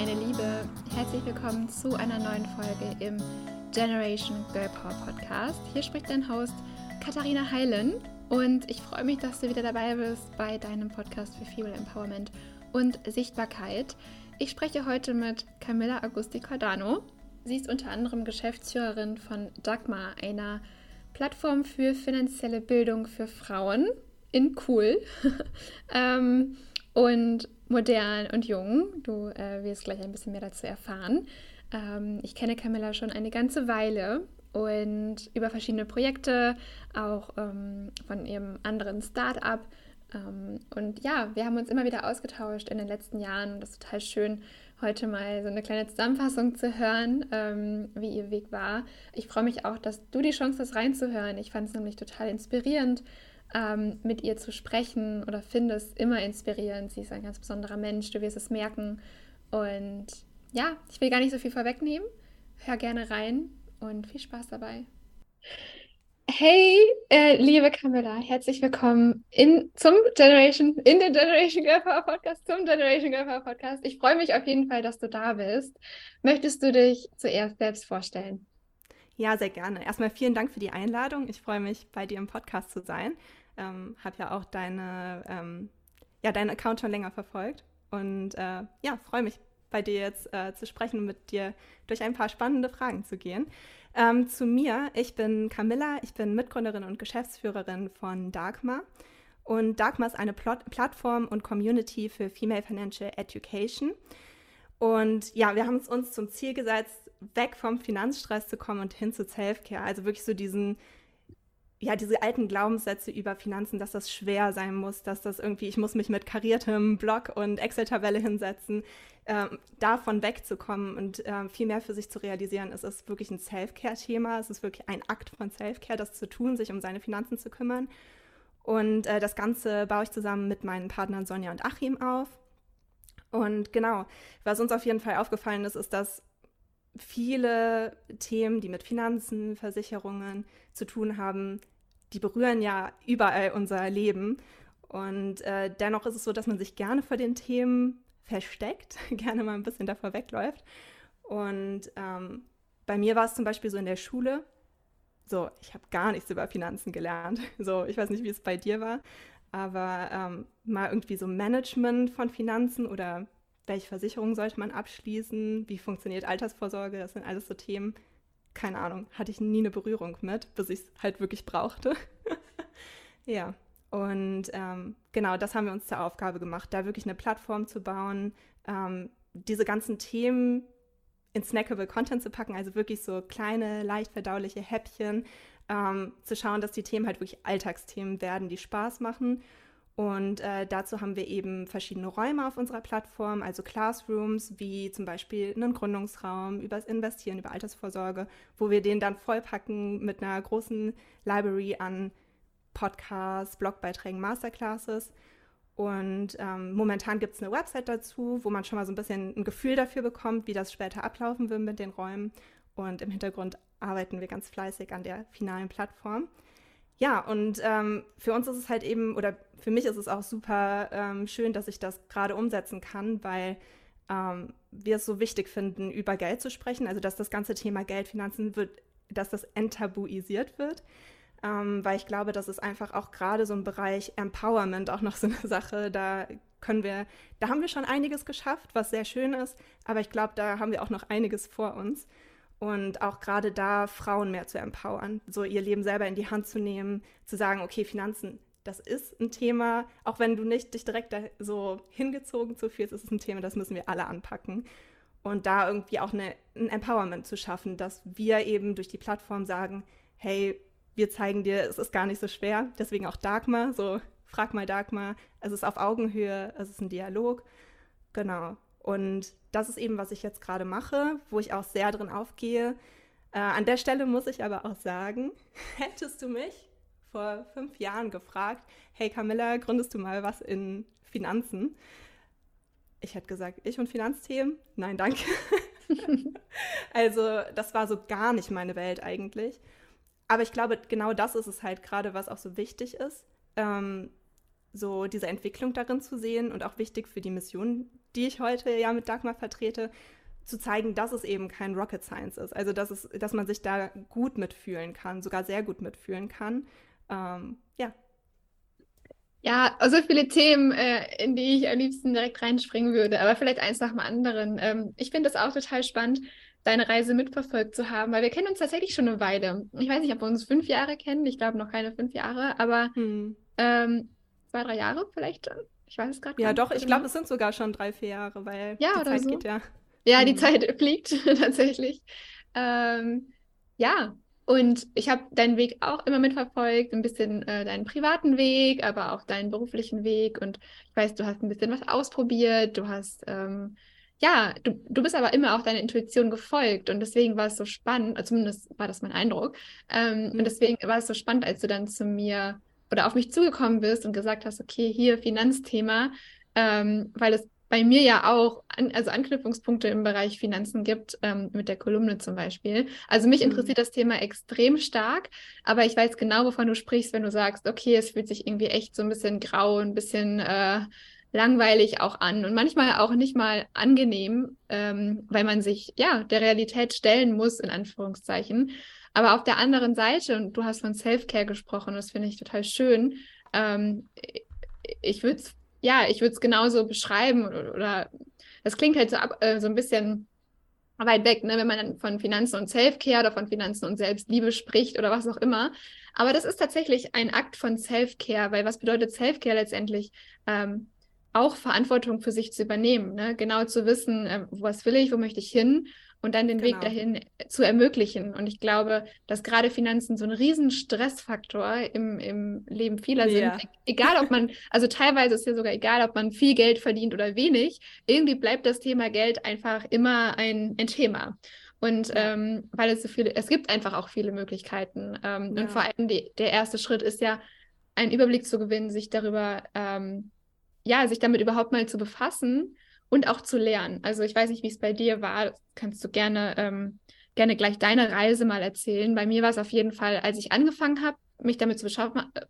meine Liebe. Herzlich willkommen zu einer neuen Folge im Generation Girl Power Podcast. Hier spricht dein Host Katharina Heilen und ich freue mich, dass du wieder dabei bist bei deinem Podcast für Female Empowerment und Sichtbarkeit. Ich spreche heute mit Camilla Augusti Cordano. Sie ist unter anderem Geschäftsführerin von Dagmar, einer Plattform für finanzielle Bildung für Frauen in cool ähm, und modern und jung. Du äh, wirst gleich ein bisschen mehr dazu erfahren. Ähm, ich kenne Camilla schon eine ganze Weile und über verschiedene Projekte, auch ähm, von ihrem anderen Start-up. Ähm, und ja, wir haben uns immer wieder ausgetauscht in den letzten Jahren und das ist total schön, heute mal so eine kleine Zusammenfassung zu hören, ähm, wie ihr Weg war. Ich freue mich auch, dass du die Chance hast reinzuhören. Ich fand es nämlich total inspirierend, ähm, mit ihr zu sprechen oder finde es immer inspirierend. Sie ist ein ganz besonderer Mensch, du wirst es merken. Und ja, ich will gar nicht so viel vorwegnehmen. Hör gerne rein und viel Spaß dabei. Hey, äh, liebe Camilla, herzlich willkommen in, zum Generation, in den Generation Girl Power Podcast, zum Generation Girl Power Podcast. Ich freue mich auf jeden Fall, dass du da bist. Möchtest du dich zuerst selbst vorstellen? Ja, sehr gerne. Erstmal vielen Dank für die Einladung. Ich freue mich, bei dir im Podcast zu sein. Ähm, habe ja auch deine, ähm, ja, deinen Account schon länger verfolgt und äh, ja, freue mich, bei dir jetzt äh, zu sprechen und mit dir durch ein paar spannende Fragen zu gehen. Ähm, zu mir, ich bin Camilla, ich bin Mitgründerin und Geschäftsführerin von Dagmar. Und Dagmar ist eine Plot Plattform und Community für Female Financial Education. Und ja, wir haben es uns zum Ziel gesetzt, weg vom Finanzstress zu kommen und hin zu Self-Care. Also wirklich so diesen, ja, diese alten Glaubenssätze über Finanzen, dass das schwer sein muss, dass das irgendwie, ich muss mich mit kariertem Block und Excel-Tabelle hinsetzen ähm, davon wegzukommen und äh, viel mehr für sich zu realisieren. Es ist wirklich ein Self-Care-Thema. Es ist wirklich ein Akt von Self-Care, das zu tun, sich um seine Finanzen zu kümmern. Und äh, das Ganze baue ich zusammen mit meinen Partnern Sonja und Achim auf. Und genau, was uns auf jeden Fall aufgefallen ist, ist, dass viele Themen, die mit Finanzen, Versicherungen zu tun haben, die berühren ja überall unser Leben. Und äh, dennoch ist es so, dass man sich gerne vor den Themen versteckt, gerne mal ein bisschen davor wegläuft. Und ähm, bei mir war es zum Beispiel so in der Schule, so, ich habe gar nichts über Finanzen gelernt. So, ich weiß nicht, wie es bei dir war, aber ähm, mal irgendwie so Management von Finanzen oder welche Versicherungen sollte man abschließen, wie funktioniert Altersvorsorge, das sind alles so Themen, keine Ahnung, hatte ich nie eine Berührung mit, bis ich es halt wirklich brauchte. ja, und ähm, genau, das haben wir uns zur Aufgabe gemacht, da wirklich eine Plattform zu bauen, ähm, diese ganzen Themen in snackable Content zu packen, also wirklich so kleine, leicht verdauliche Häppchen, ähm, zu schauen, dass die Themen halt wirklich Alltagsthemen werden, die Spaß machen. Und äh, dazu haben wir eben verschiedene Räume auf unserer Plattform, also Classrooms, wie zum Beispiel einen Gründungsraum, über das Investieren, über Altersvorsorge, wo wir den dann vollpacken mit einer großen Library an Podcasts, Blogbeiträgen, Masterclasses. Und ähm, momentan gibt es eine Website dazu, wo man schon mal so ein bisschen ein Gefühl dafür bekommt, wie das später ablaufen wird mit den Räumen. Und im Hintergrund arbeiten wir ganz fleißig an der finalen Plattform. Ja, und ähm, für uns ist es halt eben, oder für mich ist es auch super ähm, schön, dass ich das gerade umsetzen kann, weil ähm, wir es so wichtig finden, über Geld zu sprechen. Also, dass das ganze Thema Geld, Finanzen wird, dass das enttabuisiert wird ähm, weil ich glaube, das ist einfach auch gerade so ein Bereich Empowerment auch noch so eine Sache. Da können wir, da haben wir schon einiges geschafft, was sehr schön ist, aber ich glaube, da haben wir auch noch einiges vor uns. Und auch gerade da Frauen mehr zu empowern, so ihr Leben selber in die Hand zu nehmen, zu sagen, okay, Finanzen, das ist ein Thema, auch wenn du nicht dich direkt so hingezogen zu fühlst, ist es ein Thema, das müssen wir alle anpacken. Und da irgendwie auch eine, ein Empowerment zu schaffen, dass wir eben durch die Plattform sagen, hey, wir zeigen dir, es ist gar nicht so schwer. Deswegen auch Dagmar, so frag mal Dagmar. Es ist auf Augenhöhe, es ist ein Dialog. Genau. Und das ist eben, was ich jetzt gerade mache, wo ich auch sehr drin aufgehe. Äh, an der Stelle muss ich aber auch sagen, hättest du mich vor fünf Jahren gefragt, hey Camilla, gründest du mal was in Finanzen? Ich hätte gesagt, ich und Finanzthemen? Nein, danke. also das war so gar nicht meine Welt eigentlich. Aber ich glaube, genau das ist es halt gerade, was auch so wichtig ist. Ähm, so diese Entwicklung darin zu sehen und auch wichtig für die Mission, die ich heute ja mit Dagmar vertrete, zu zeigen, dass es eben kein Rocket Science ist. Also dass, es, dass man sich da gut mitfühlen kann, sogar sehr gut mitfühlen kann. Ähm, ja. Ja, so also viele Themen, äh, in die ich am liebsten direkt reinspringen würde, aber vielleicht eins nach dem anderen. Ähm, ich finde das auch total spannend, deine Reise mitverfolgt zu haben, weil wir kennen uns tatsächlich schon eine Weile. Ich weiß nicht, ob wir uns fünf Jahre kennen, ich glaube noch keine fünf Jahre, aber hm. ähm, zwei, drei Jahre vielleicht schon. Ich weiß es gerade Ja, doch, ich glaube, es sind sogar schon drei, vier Jahre, weil ja, die Zeit so. geht ja. Ja, die hm. Zeit fliegt tatsächlich. Ähm, ja, und ich habe deinen Weg auch immer mitverfolgt, ein bisschen äh, deinen privaten Weg, aber auch deinen beruflichen Weg. Und ich weiß, du hast ein bisschen was ausprobiert, du hast, ähm, ja, du, du bist aber immer auch deiner Intuition gefolgt. Und deswegen war es so spannend, zumindest war das mein Eindruck. Ähm, mhm. Und deswegen war es so spannend, als du dann zu mir oder auf mich zugekommen bist und gesagt hast, okay, hier Finanzthema, ähm, weil es bei mir ja auch an, also Anknüpfungspunkte im Bereich Finanzen gibt, ähm, mit der Kolumne zum Beispiel. Also mich mhm. interessiert das Thema extrem stark, aber ich weiß genau, wovon du sprichst, wenn du sagst, okay, es fühlt sich irgendwie echt so ein bisschen grau, ein bisschen äh, langweilig auch an und manchmal auch nicht mal angenehm, ähm, weil man sich ja der Realität stellen muss, in Anführungszeichen. Aber auf der anderen Seite, und du hast von Self-Care gesprochen, das finde ich total schön, ähm, ich würde es ja, ich würde es genauso beschreiben oder, oder, das klingt halt so, ab, äh, so ein bisschen weit weg, ne, wenn man dann von Finanzen und Self-Care oder von Finanzen und Selbstliebe spricht oder was auch immer. Aber das ist tatsächlich ein Akt von Self-Care, weil was bedeutet Self-Care letztendlich? Ähm, auch Verantwortung für sich zu übernehmen, ne? genau zu wissen, äh, was will ich, wo möchte ich hin und dann den genau. Weg dahin zu ermöglichen. Und ich glaube, dass gerade Finanzen so ein riesen Stressfaktor im, im Leben vieler ja. sind. Egal, ob man, also teilweise ist ja sogar egal, ob man viel Geld verdient oder wenig, irgendwie bleibt das Thema Geld einfach immer ein, ein Thema. Und ja. ähm, weil es so viele, es gibt einfach auch viele Möglichkeiten. Ähm, ja. Und vor allem die, der erste Schritt ist ja, einen Überblick zu gewinnen, sich darüber, ähm, ja, sich damit überhaupt mal zu befassen und auch zu lernen. Also ich weiß nicht, wie es bei dir war. Kannst du gerne, ähm, gerne gleich deine Reise mal erzählen. Bei mir war es auf jeden Fall, als ich angefangen habe, mich damit zu,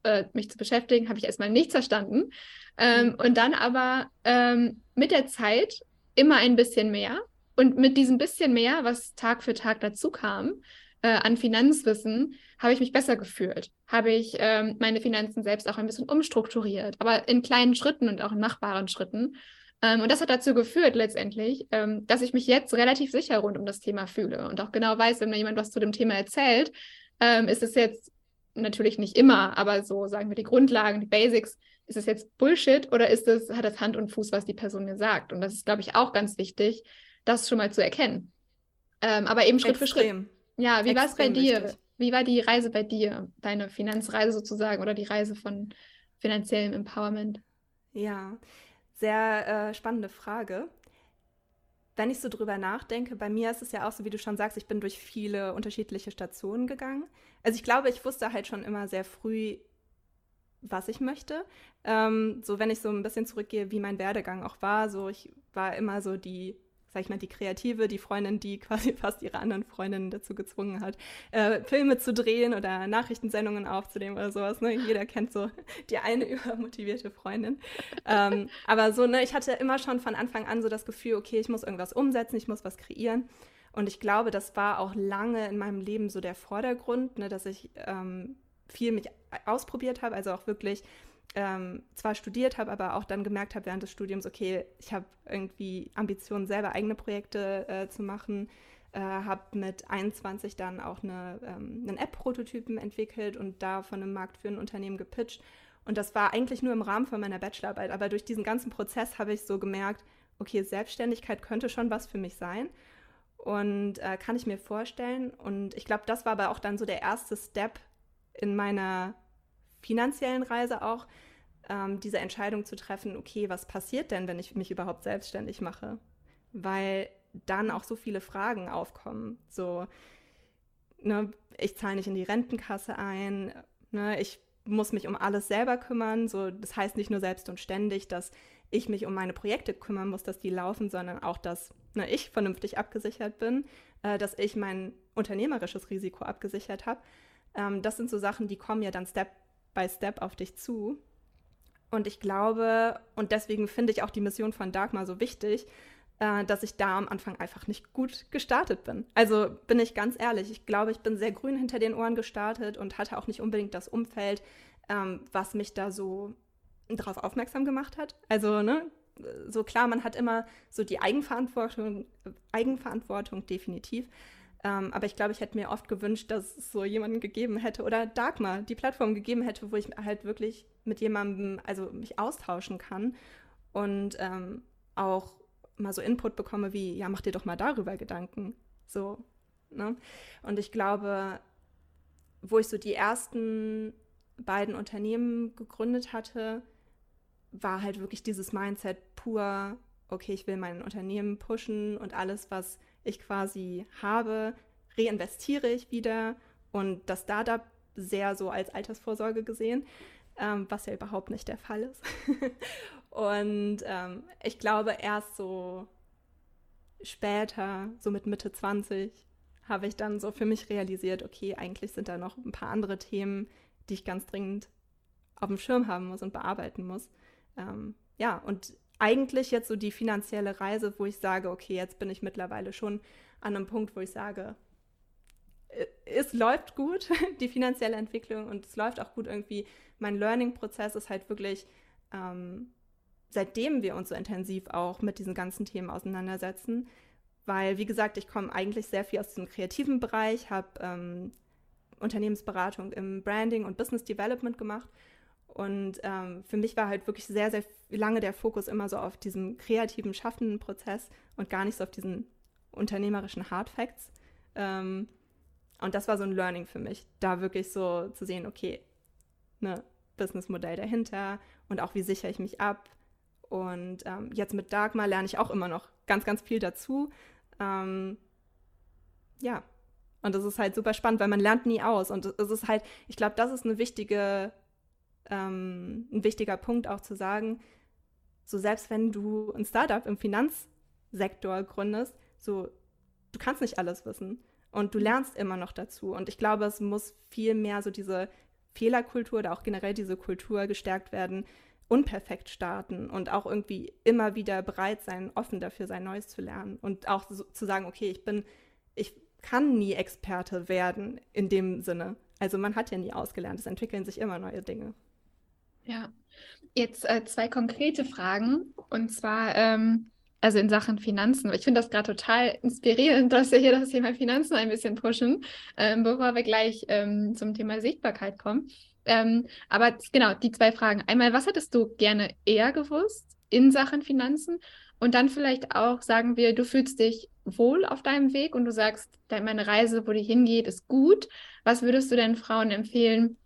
äh, mich zu beschäftigen, habe ich erstmal nichts verstanden. Ähm, mhm. Und dann aber ähm, mit der Zeit immer ein bisschen mehr. Und mit diesem bisschen mehr, was Tag für Tag dazu kam, äh, an Finanzwissen, habe ich mich besser gefühlt. Habe ich ähm, meine Finanzen selbst auch ein bisschen umstrukturiert, aber in kleinen Schritten und auch in machbaren Schritten. Ähm, und das hat dazu geführt letztendlich, ähm, dass ich mich jetzt relativ sicher rund um das Thema fühle und auch genau weiß, wenn mir jemand was zu dem Thema erzählt, ähm, ist es jetzt natürlich nicht immer, aber so sagen wir die Grundlagen, die Basics, ist es jetzt Bullshit oder ist es, hat das Hand und Fuß, was die Person mir sagt? Und das ist, glaube ich, auch ganz wichtig, das schon mal zu erkennen. Ähm, aber eben Schritt Extrem. für Schritt. Ja, wie war es bei dir? Wichtig. Wie war die Reise bei dir? Deine Finanzreise sozusagen oder die Reise von finanziellem Empowerment? Ja, sehr äh, spannende Frage. Wenn ich so drüber nachdenke, bei mir ist es ja auch so, wie du schon sagst, ich bin durch viele unterschiedliche Stationen gegangen. Also ich glaube, ich wusste halt schon immer sehr früh, was ich möchte. Ähm, so wenn ich so ein bisschen zurückgehe, wie mein Werdegang auch war, so ich war immer so die sag ich mal, die Kreative, die Freundin, die quasi fast ihre anderen Freundinnen dazu gezwungen hat, äh, Filme zu drehen oder Nachrichtensendungen aufzunehmen oder sowas. Ne? Jeder kennt so die eine übermotivierte Freundin. Ähm, aber so, ne, ich hatte immer schon von Anfang an so das Gefühl, okay, ich muss irgendwas umsetzen, ich muss was kreieren. Und ich glaube, das war auch lange in meinem Leben so der Vordergrund, ne, dass ich ähm, viel mich ausprobiert habe, also auch wirklich ähm, zwar studiert habe, aber auch dann gemerkt habe während des Studiums, okay, ich habe irgendwie Ambitionen, selber eigene Projekte äh, zu machen. Äh, habe mit 21 dann auch eine, ähm, einen App-Prototypen entwickelt und da von einem marktführenden Unternehmen gepitcht. Und das war eigentlich nur im Rahmen von meiner Bachelorarbeit. Aber durch diesen ganzen Prozess habe ich so gemerkt, okay, Selbstständigkeit könnte schon was für mich sein. Und äh, kann ich mir vorstellen. Und ich glaube, das war aber auch dann so der erste Step in meiner finanziellen Reise auch, ähm, diese Entscheidung zu treffen, okay, was passiert denn, wenn ich mich überhaupt selbstständig mache? Weil dann auch so viele Fragen aufkommen. So, ne, ich zahle nicht in die Rentenkasse ein, ne, ich muss mich um alles selber kümmern. So, das heißt nicht nur selbst und ständig, dass ich mich um meine Projekte kümmern muss, dass die laufen, sondern auch, dass ne, ich vernünftig abgesichert bin, äh, dass ich mein unternehmerisches Risiko abgesichert habe. Ähm, das sind so Sachen, die kommen ja dann Step by Step auf dich zu. Und ich glaube, und deswegen finde ich auch die Mission von Dagmar so wichtig, äh, dass ich da am Anfang einfach nicht gut gestartet bin. Also bin ich ganz ehrlich, ich glaube, ich bin sehr grün hinter den Ohren gestartet und hatte auch nicht unbedingt das Umfeld, ähm, was mich da so darauf aufmerksam gemacht hat. Also, ne, so klar, man hat immer so die Eigenverantwortung, Eigenverantwortung definitiv. Ähm, aber ich glaube, ich hätte mir oft gewünscht, dass es so jemanden gegeben hätte oder Dagmar die Plattform gegeben hätte, wo ich halt wirklich mit jemandem, also mich austauschen kann und ähm, auch mal so Input bekomme wie, ja, mach dir doch mal darüber Gedanken. So, ne? Und ich glaube, wo ich so die ersten beiden Unternehmen gegründet hatte, war halt wirklich dieses Mindset pur, okay, ich will mein Unternehmen pushen und alles, was ich quasi habe, reinvestiere ich wieder und das Startup sehr so als Altersvorsorge gesehen, ähm, was ja überhaupt nicht der Fall ist. und ähm, ich glaube, erst so später, so mit Mitte 20, habe ich dann so für mich realisiert, okay, eigentlich sind da noch ein paar andere Themen, die ich ganz dringend auf dem Schirm haben muss und bearbeiten muss. Ähm, ja, und eigentlich jetzt so die finanzielle Reise, wo ich sage, okay, jetzt bin ich mittlerweile schon an einem Punkt, wo ich sage, äh, es läuft gut, die finanzielle Entwicklung und es läuft auch gut irgendwie. Mein Learning-Prozess ist halt wirklich, ähm, seitdem wir uns so intensiv auch mit diesen ganzen Themen auseinandersetzen, weil, wie gesagt, ich komme eigentlich sehr viel aus dem kreativen Bereich, habe ähm, Unternehmensberatung im Branding und Business Development gemacht und ähm, für mich war halt wirklich sehr, sehr lange der Fokus immer so auf diesem kreativen, schaffenden Prozess und gar nicht so auf diesen unternehmerischen Hard Facts. Ähm, und das war so ein Learning für mich, da wirklich so zu sehen, okay, ne, Businessmodell dahinter und auch wie sichere ich mich ab. Und ähm, jetzt mit Dagmar lerne ich auch immer noch ganz, ganz viel dazu. Ähm, ja, und das ist halt super spannend, weil man lernt nie aus. Und es ist halt, ich glaube, das ist eine wichtige ähm, ein wichtiger Punkt auch zu sagen, so selbst wenn du ein Startup im Finanzsektor gründest, so du kannst nicht alles wissen und du lernst immer noch dazu. Und ich glaube, es muss viel mehr so diese Fehlerkultur oder auch generell diese Kultur gestärkt werden, unperfekt starten und auch irgendwie immer wieder bereit sein, offen dafür sein, Neues zu lernen und auch so, zu sagen, okay, ich bin, ich kann nie Experte werden in dem Sinne. Also man hat ja nie ausgelernt, es entwickeln sich immer neue Dinge. Ja, jetzt äh, zwei konkrete Fragen. Und zwar, ähm, also in Sachen Finanzen. Ich finde das gerade total inspirierend, dass wir hier das Thema Finanzen ein bisschen pushen, ähm, bevor wir gleich ähm, zum Thema Sichtbarkeit kommen. Ähm, aber genau, die zwei Fragen. Einmal, was hättest du gerne eher gewusst in Sachen Finanzen? Und dann vielleicht auch, sagen wir, du fühlst dich wohl auf deinem Weg und du sagst, meine Reise, wo die hingeht, ist gut. Was würdest du denn Frauen empfehlen,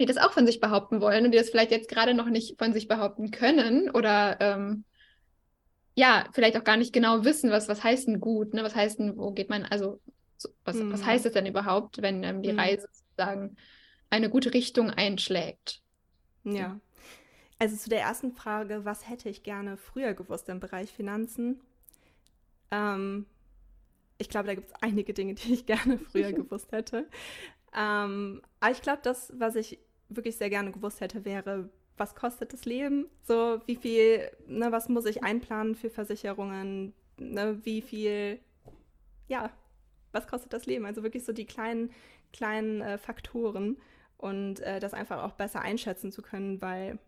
die das auch von sich behaupten wollen und die das vielleicht jetzt gerade noch nicht von sich behaupten können oder ähm, ja, vielleicht auch gar nicht genau wissen, was, was heißt denn gut, ne? Was heißt denn, wo geht man, also so, was, hm. was heißt es denn überhaupt, wenn ähm, die hm. Reise sozusagen eine gute Richtung einschlägt? Ja. Also zu der ersten Frage, was hätte ich gerne früher gewusst im Bereich Finanzen? Ähm, ich glaube, da gibt es einige Dinge, die ich gerne früher gewusst hätte. Ähm, aber ich glaube, das, was ich wirklich sehr gerne gewusst hätte, wäre, was kostet das Leben? So, wie viel, ne, was muss ich einplanen für Versicherungen? Ne, wie viel, ja, was kostet das Leben? Also wirklich so die kleinen, kleinen äh, Faktoren und äh, das einfach auch besser einschätzen zu können, weil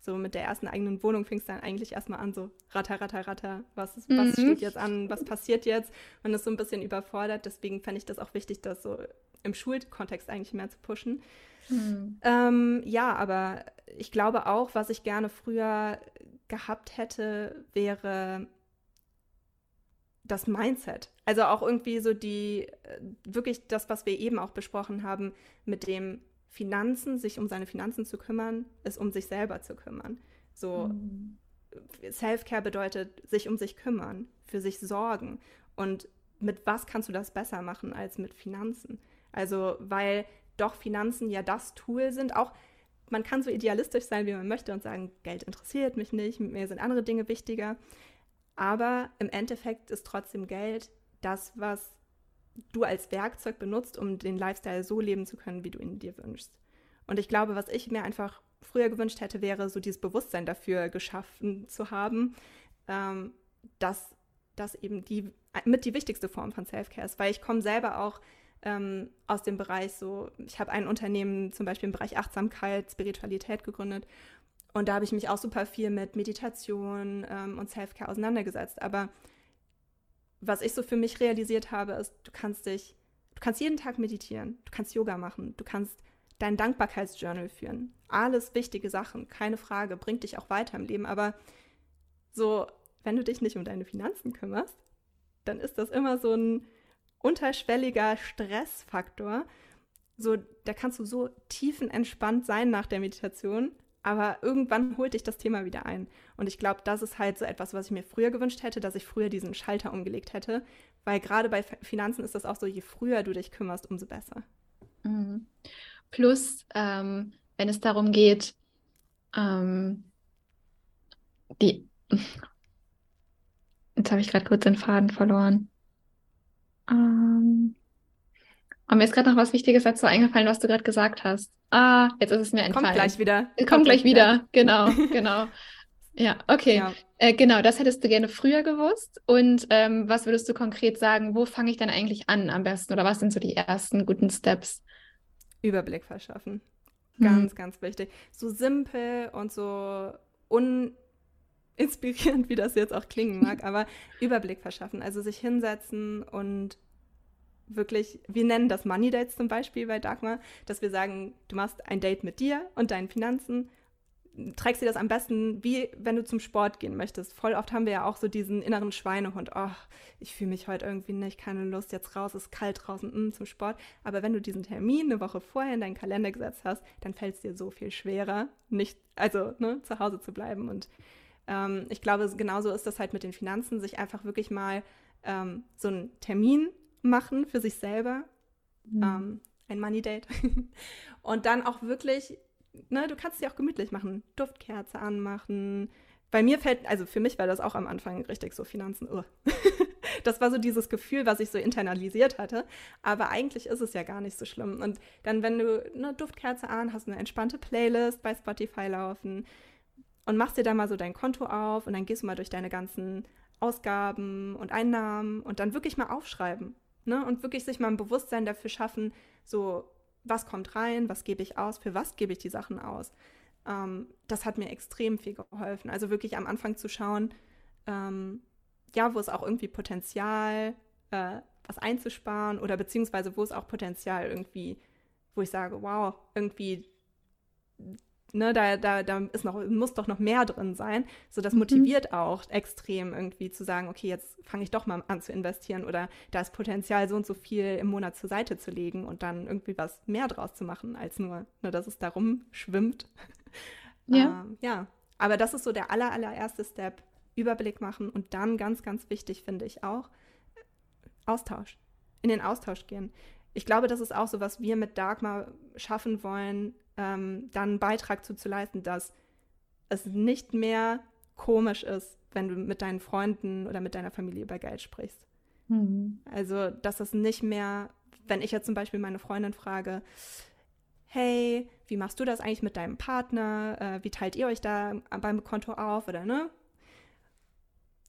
so mit der ersten eigenen Wohnung fing es dann eigentlich erstmal an, so ratter, ratter, ratter, was, mhm. was steht jetzt an, was passiert jetzt? Man ist so ein bisschen überfordert, deswegen fände ich das auch wichtig, das so im Schulkontext eigentlich mehr zu pushen. Mhm. Ähm, ja, aber ich glaube auch, was ich gerne früher gehabt hätte, wäre das Mindset. Also auch irgendwie so die, äh, wirklich das, was wir eben auch besprochen haben, mit dem Finanzen, sich um seine Finanzen zu kümmern, ist um sich selber zu kümmern. So mhm. Self-Care bedeutet sich um sich kümmern, für sich sorgen. Und mit was kannst du das besser machen als mit Finanzen? Also, weil doch Finanzen ja das Tool sind, auch man kann so idealistisch sein, wie man möchte und sagen, Geld interessiert mich nicht, mir sind andere Dinge wichtiger. Aber im Endeffekt ist trotzdem Geld das, was du als Werkzeug benutzt, um den Lifestyle so leben zu können, wie du ihn dir wünschst. Und ich glaube, was ich mir einfach früher gewünscht hätte, wäre so dieses Bewusstsein dafür geschaffen zu haben, ähm, dass das eben die mit die wichtigste Form von Self-Care ist, weil ich komme selber auch ähm, aus dem Bereich so, ich habe ein Unternehmen zum Beispiel im Bereich Achtsamkeit, Spiritualität gegründet und da habe ich mich auch super viel mit Meditation ähm, und Self-Care auseinandergesetzt. Aber was ich so für mich realisiert habe, ist, du kannst dich, du kannst jeden Tag meditieren, du kannst Yoga machen, du kannst dein Dankbarkeitsjournal führen. Alles wichtige Sachen, keine Frage, bringt dich auch weiter im Leben. Aber so, wenn du dich nicht um deine Finanzen kümmerst, dann ist das immer so ein unterschwelliger Stressfaktor. So, da kannst du so tiefenentspannt sein nach der Meditation, aber irgendwann holt dich das Thema wieder ein. Und ich glaube, das ist halt so etwas, was ich mir früher gewünscht hätte, dass ich früher diesen Schalter umgelegt hätte. Weil gerade bei Finanzen ist das auch so, je früher du dich kümmerst, umso besser. Mhm. Plus, ähm, wenn es darum geht, ähm, die. Jetzt habe ich gerade kurz den Faden verloren. Ähm, und mir ist gerade noch was Wichtiges dazu eingefallen, was du gerade gesagt hast. Ah, jetzt ist es mir entfallen. Kommt gleich wieder. Kommt, Kommt gleich wieder. wieder. Genau, genau. Ja, okay. Ja. Äh, genau, das hättest du gerne früher gewusst. Und ähm, was würdest du konkret sagen, wo fange ich dann eigentlich an am besten? Oder was sind so die ersten guten Steps? Überblick verschaffen. Ganz, hm. ganz wichtig. So simpel und so uninspirierend, wie das jetzt auch klingen mag, aber Überblick verschaffen. Also sich hinsetzen und wirklich, wir nennen das Money Dates zum Beispiel bei Dagmar, dass wir sagen, du machst ein Date mit dir und deinen Finanzen, trägst dir das am besten, wie wenn du zum Sport gehen möchtest. Voll oft haben wir ja auch so diesen inneren Schweinehund, oh, ich fühle mich heute irgendwie nicht, keine Lust, jetzt raus, ist kalt draußen, mh, mm, zum Sport. Aber wenn du diesen Termin eine Woche vorher in deinen Kalender gesetzt hast, dann fällt es dir so viel schwerer, nicht, also ne, zu Hause zu bleiben. Und ähm, ich glaube, genauso ist das halt mit den Finanzen, sich einfach wirklich mal ähm, so einen Termin machen für sich selber. Mhm. Ähm, ein Money Date. und dann auch wirklich, ne, du kannst sie auch gemütlich machen. Duftkerze anmachen. Bei mir fällt, also für mich war das auch am Anfang richtig so Finanzen. Oh. das war so dieses Gefühl, was ich so internalisiert hatte. Aber eigentlich ist es ja gar nicht so schlimm. Und dann, wenn du eine Duftkerze an, hast eine entspannte Playlist bei Spotify laufen und machst dir da mal so dein Konto auf und dann gehst du mal durch deine ganzen Ausgaben und Einnahmen und dann wirklich mal aufschreiben. Ne? Und wirklich sich mal ein Bewusstsein dafür schaffen, so, was kommt rein, was gebe ich aus, für was gebe ich die Sachen aus. Ähm, das hat mir extrem viel geholfen. Also wirklich am Anfang zu schauen, ähm, ja, wo ist auch irgendwie Potenzial, äh, was einzusparen oder beziehungsweise wo ist auch Potenzial irgendwie, wo ich sage, wow, irgendwie ne, da, da, da ist noch, muss doch noch mehr drin sein. So, das mhm. motiviert mhm. auch extrem irgendwie zu sagen, okay, jetzt fange ich doch mal an zu investieren oder da ist Potenzial, so und so viel im Monat zur Seite zu legen und dann irgendwie was mehr draus zu machen, als nur, ne, dass es darum schwimmt. Ja. ähm, ja. Aber das ist so der aller, allererste Step. Überblick machen und dann ganz, ganz wichtig finde ich auch, Austausch. In den Austausch gehen. Ich glaube, das ist auch so, was wir mit Dagmar schaffen wollen, ähm, dann einen Beitrag zu, zu leisten, dass es nicht mehr komisch ist, wenn du mit deinen Freunden oder mit deiner Familie über Geld sprichst. Mhm. Also, dass es nicht mehr, wenn ich jetzt zum Beispiel meine Freundin frage, hey, wie machst du das eigentlich mit deinem Partner? Äh, wie teilt ihr euch da beim Konto auf? Oder ne?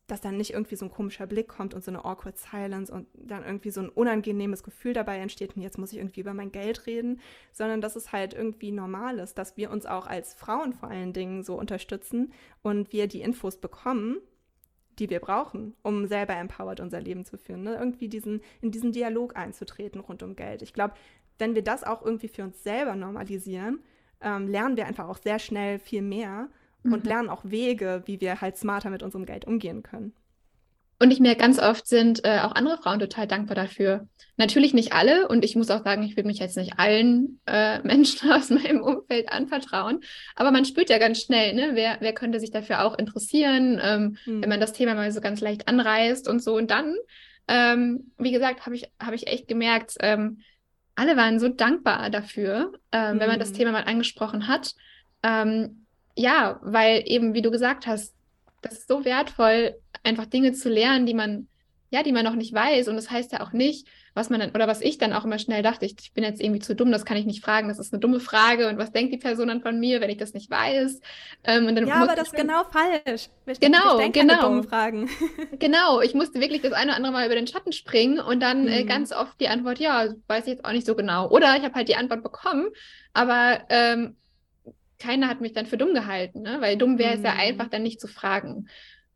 Dass dann nicht irgendwie so ein komischer Blick kommt und so eine awkward silence und dann irgendwie so ein unangenehmes Gefühl dabei entsteht, und jetzt muss ich irgendwie über mein Geld reden, sondern dass es halt irgendwie normal ist, dass wir uns auch als Frauen vor allen Dingen so unterstützen und wir die Infos bekommen, die wir brauchen, um selber empowered unser Leben zu führen. Ne? Irgendwie diesen, in diesen Dialog einzutreten rund um Geld. Ich glaube, wenn wir das auch irgendwie für uns selber normalisieren, ähm, lernen wir einfach auch sehr schnell viel mehr und mhm. lernen auch Wege, wie wir halt smarter mit unserem Geld umgehen können. Und ich merke, ganz oft sind äh, auch andere Frauen total dankbar dafür. Natürlich nicht alle. Und ich muss auch sagen, ich will mich jetzt nicht allen äh, Menschen aus meinem Umfeld anvertrauen. Aber man spürt ja ganz schnell, ne? wer, wer könnte sich dafür auch interessieren, ähm, mhm. wenn man das Thema mal so ganz leicht anreißt und so. Und dann, ähm, wie gesagt, habe ich, hab ich echt gemerkt, ähm, alle waren so dankbar dafür, mhm. wenn man das hm. Thema mal angesprochen hat. Ähm, ja, weil eben, wie du gesagt hast, das ist so wertvoll, einfach Dinge zu lernen, die man ja, die man noch nicht weiß. Und das heißt ja auch nicht, was man dann, oder was ich dann auch immer schnell dachte, ich, ich, bin jetzt irgendwie zu dumm, das kann ich nicht fragen, das ist eine dumme Frage und was denkt die Person dann von mir, wenn ich das nicht weiß? Ähm, ja, aber das ist genau falsch. Ich, genau, ich genau. Fragen. genau, ich musste wirklich das eine oder andere Mal über den Schatten springen und dann äh, mhm. äh, ganz oft die Antwort, ja, weiß ich jetzt auch nicht so genau. Oder ich habe halt die Antwort bekommen, aber ähm, keiner hat mich dann für dumm gehalten, ne? weil dumm wäre es ja mhm. einfach, dann nicht zu fragen.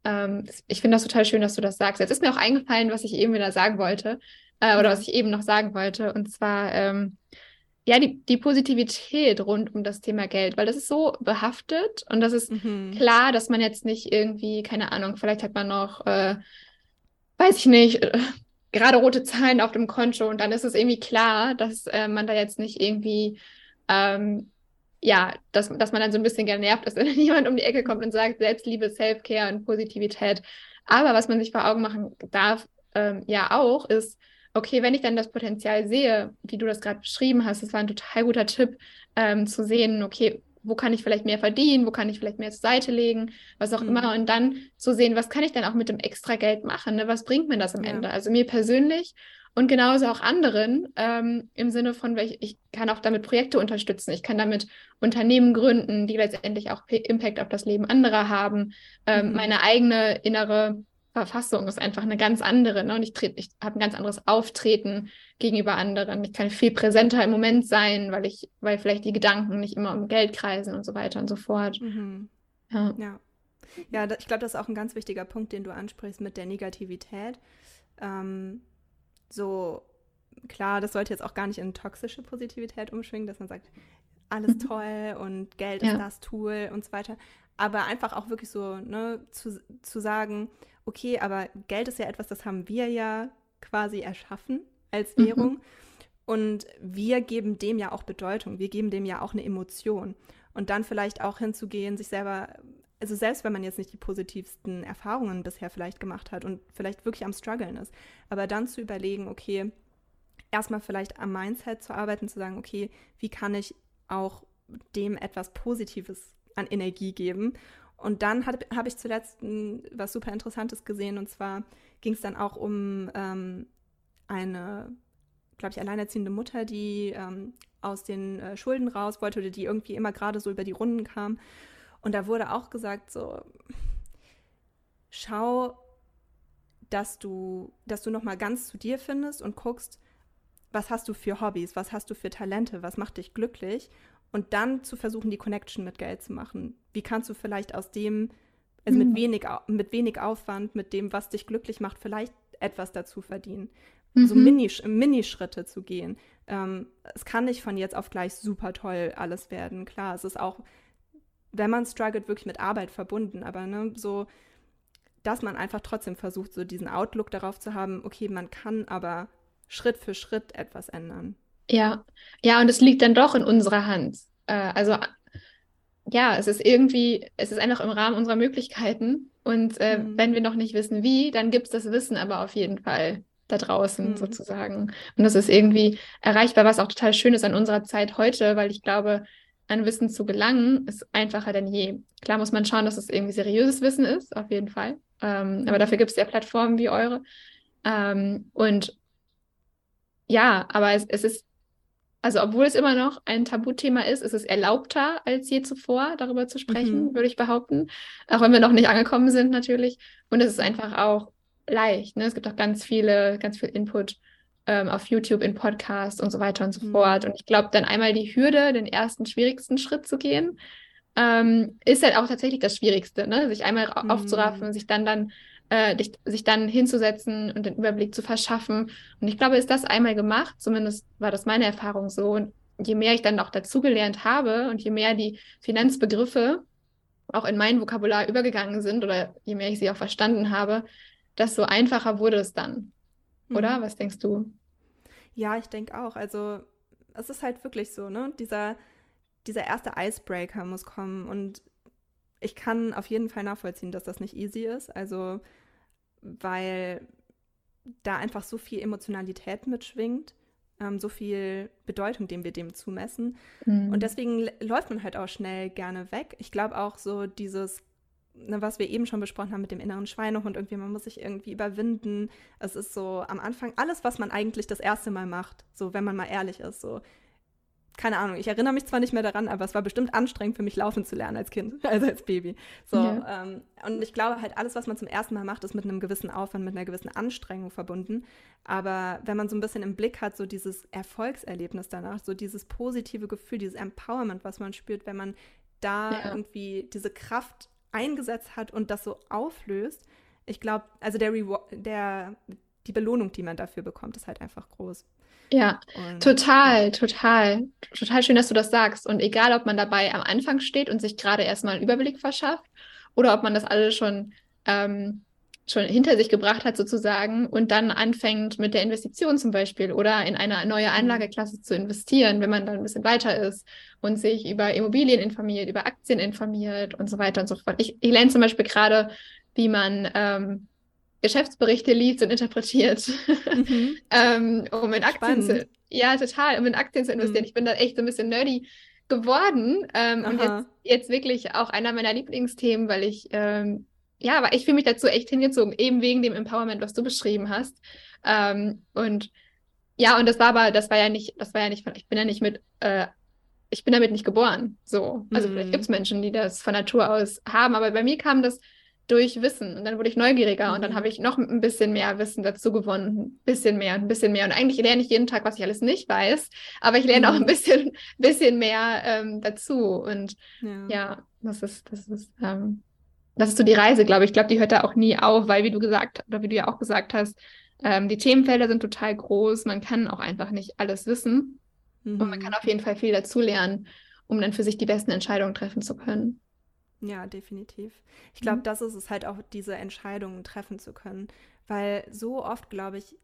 Ähm, ich finde das total schön, dass du das sagst. Jetzt ist mir auch eingefallen, was ich eben wieder sagen wollte äh, oder was ich eben noch sagen wollte. Und zwar, ähm, ja, die, die Positivität rund um das Thema Geld, weil das ist so behaftet und das ist mhm. klar, dass man jetzt nicht irgendwie, keine Ahnung, vielleicht hat man noch, äh, weiß ich nicht, äh, gerade rote Zahlen auf dem Konto und dann ist es irgendwie klar, dass äh, man da jetzt nicht irgendwie ähm, ja, dass, dass man dann so ein bisschen genervt ist, wenn jemand um die Ecke kommt und sagt, Selbstliebe, Self-Care und Positivität. Aber was man sich vor Augen machen darf, ähm, ja auch, ist, okay, wenn ich dann das Potenzial sehe, wie du das gerade beschrieben hast, das war ein total guter Tipp, ähm, zu sehen, okay, wo kann ich vielleicht mehr verdienen, wo kann ich vielleicht mehr zur Seite legen, was auch mhm. immer. Und dann zu sehen, was kann ich dann auch mit dem extra Geld machen, ne? was bringt mir das am ja. Ende? Also mir persönlich und genauso auch anderen ähm, im Sinne von, ich kann auch damit Projekte unterstützen, ich kann damit Unternehmen gründen, die letztendlich auch Impact auf das Leben anderer haben. Ähm, mhm. Meine eigene innere Verfassung ist einfach eine ganz andere. Ne? Und ich, ich habe ein ganz anderes Auftreten gegenüber anderen. Ich kann viel präsenter im Moment sein, weil ich, weil vielleicht die Gedanken nicht immer um Geld kreisen und so weiter und so fort. Mhm. Ja. ja. Ja, ich glaube, das ist auch ein ganz wichtiger Punkt, den du ansprichst mit der Negativität. Ähm, so, klar, das sollte jetzt auch gar nicht in toxische Positivität umschwingen, dass man sagt, alles mhm. toll und Geld ja. ist das Tool und so weiter. Aber einfach auch wirklich so, ne, zu, zu sagen, okay, aber Geld ist ja etwas, das haben wir ja quasi erschaffen als mhm. Währung. Mhm. Und wir geben dem ja auch Bedeutung, wir geben dem ja auch eine Emotion. Und dann vielleicht auch hinzugehen, sich selber also selbst wenn man jetzt nicht die positivsten Erfahrungen bisher vielleicht gemacht hat und vielleicht wirklich am struggeln ist, aber dann zu überlegen, okay, erstmal vielleicht am Mindset zu arbeiten, zu sagen, okay, wie kann ich auch dem etwas Positives an Energie geben? Und dann habe hab ich zuletzt was super Interessantes gesehen und zwar ging es dann auch um ähm, eine, glaube ich, alleinerziehende Mutter, die ähm, aus den äh, Schulden raus wollte oder die irgendwie immer gerade so über die Runden kam und da wurde auch gesagt, so, schau, dass du, dass du nochmal ganz zu dir findest und guckst, was hast du für Hobbys, was hast du für Talente, was macht dich glücklich und dann zu versuchen, die Connection mit Geld zu machen. Wie kannst du vielleicht aus dem, also mhm. mit, wenig, mit wenig Aufwand, mit dem, was dich glücklich macht, vielleicht etwas dazu verdienen. Mhm. So Mini-Schritte zu gehen. Ähm, es kann nicht von jetzt auf gleich super toll alles werden. Klar, es ist auch wenn man struggelt, wirklich mit Arbeit verbunden. Aber ne, so, dass man einfach trotzdem versucht, so diesen Outlook darauf zu haben, okay, man kann aber Schritt für Schritt etwas ändern. Ja, ja, und es liegt dann doch in unserer Hand. Äh, also ja, es ist irgendwie, es ist einfach im Rahmen unserer Möglichkeiten. Und äh, mhm. wenn wir noch nicht wissen, wie, dann gibt es das Wissen aber auf jeden Fall da draußen mhm. sozusagen. Und das ist irgendwie erreichbar, was auch total schön ist an unserer Zeit heute, weil ich glaube, an Wissen zu gelangen, ist einfacher denn je. Klar muss man schauen, dass es irgendwie seriöses Wissen ist, auf jeden Fall. Ähm, aber dafür gibt es ja Plattformen wie eure. Ähm, und ja, aber es, es ist, also obwohl es immer noch ein Tabuthema ist, ist es erlaubter als je zuvor, darüber zu sprechen, mhm. würde ich behaupten. Auch wenn wir noch nicht angekommen sind, natürlich. Und es ist einfach auch leicht. Ne? Es gibt auch ganz viele, ganz viel Input ähm, auf YouTube, in Podcasts und so weiter und so mhm. fort. Und ich glaube, dann einmal die Hürde, den ersten schwierigsten Schritt zu gehen, ähm, ist halt auch tatsächlich das Schwierigste, ne? sich einmal mhm. aufzuraffen sich dann dann äh, sich dann hinzusetzen und den Überblick zu verschaffen. Und ich glaube, ist das einmal gemacht, zumindest war das meine Erfahrung so. Und je mehr ich dann auch dazugelernt habe und je mehr die Finanzbegriffe auch in mein Vokabular übergegangen sind oder je mehr ich sie auch verstanden habe, desto einfacher wurde es dann. Oder? Mhm. Was denkst du? Ja, ich denke auch. Also es ist halt wirklich so, ne? Dieser, dieser erste Icebreaker muss kommen und ich kann auf jeden Fall nachvollziehen, dass das nicht easy ist. Also, weil da einfach so viel Emotionalität mitschwingt, ähm, so viel Bedeutung, dem wir dem zumessen. Mhm. Und deswegen läuft man halt auch schnell gerne weg. Ich glaube auch so dieses ne, was wir eben schon besprochen haben mit dem inneren Schweinehund, irgendwie, man muss sich irgendwie überwinden. Es ist so am Anfang alles, was man eigentlich das erste Mal macht, so wenn man mal ehrlich ist, so keine Ahnung, ich erinnere mich zwar nicht mehr daran, aber es war bestimmt anstrengend für mich, laufen zu lernen als Kind, also als Baby. So, ja. ähm, und ich glaube halt, alles, was man zum ersten Mal macht, ist mit einem gewissen Aufwand, mit einer gewissen Anstrengung verbunden. Aber wenn man so ein bisschen im Blick hat, so dieses Erfolgserlebnis danach, so dieses positive Gefühl, dieses Empowerment, was man spürt, wenn man da ja. irgendwie diese Kraft eingesetzt hat und das so auflöst, ich glaube, also der, Reward, der die Belohnung, die man dafür bekommt, ist halt einfach groß. Ja, und, total, total. Total schön, dass du das sagst. Und egal, ob man dabei am Anfang steht und sich gerade erstmal einen Überblick verschafft oder ob man das alles schon, ähm, schon hinter sich gebracht hat, sozusagen, und dann anfängt mit der Investition zum Beispiel oder in eine neue mhm. Anlageklasse zu investieren, wenn man dann ein bisschen weiter ist und sich über Immobilien informiert, über Aktien informiert und so weiter und so fort. Ich, ich lerne zum Beispiel gerade, wie man ähm, Geschäftsberichte liest und interpretiert, mhm. ähm, um in Aktien Spannend. zu, ja, total, um in Aktien zu investieren. Mhm. Ich bin da echt so ein bisschen nerdy geworden ähm, und jetzt, jetzt wirklich auch einer meiner Lieblingsthemen, weil ich, ähm, ja, aber ich fühle mich dazu echt hingezogen, eben wegen dem Empowerment, was du beschrieben hast. Ähm, und ja, und das war aber, das war ja nicht, das war ja nicht von, ich bin ja nicht mit, äh, ich bin damit nicht geboren. So. Also mhm. vielleicht gibt es Menschen, die das von Natur aus haben, aber bei mir kam das durch Wissen. Und dann wurde ich neugieriger mhm. und dann mhm. habe ich noch ein bisschen mehr Wissen dazu gewonnen. Ein bisschen mehr, ein bisschen mehr. Und eigentlich lerne ich jeden Tag, was ich alles nicht weiß, aber ich lerne mhm. auch ein mhm. bisschen, bisschen mehr ähm, dazu. Und ja. ja, das ist, das ist, ähm, das ist so die Reise, glaube ich. Ich glaube, die hört da auch nie auf, weil, wie du gesagt, oder wie du ja auch gesagt hast, ähm, die Themenfelder sind total groß. Man kann auch einfach nicht alles wissen. Mhm. Und man kann auf jeden Fall viel dazu lernen, um dann für sich die besten Entscheidungen treffen zu können. Ja, definitiv. Ich glaube, mhm. das ist es halt auch, diese Entscheidungen treffen zu können. Weil so oft, glaube ich,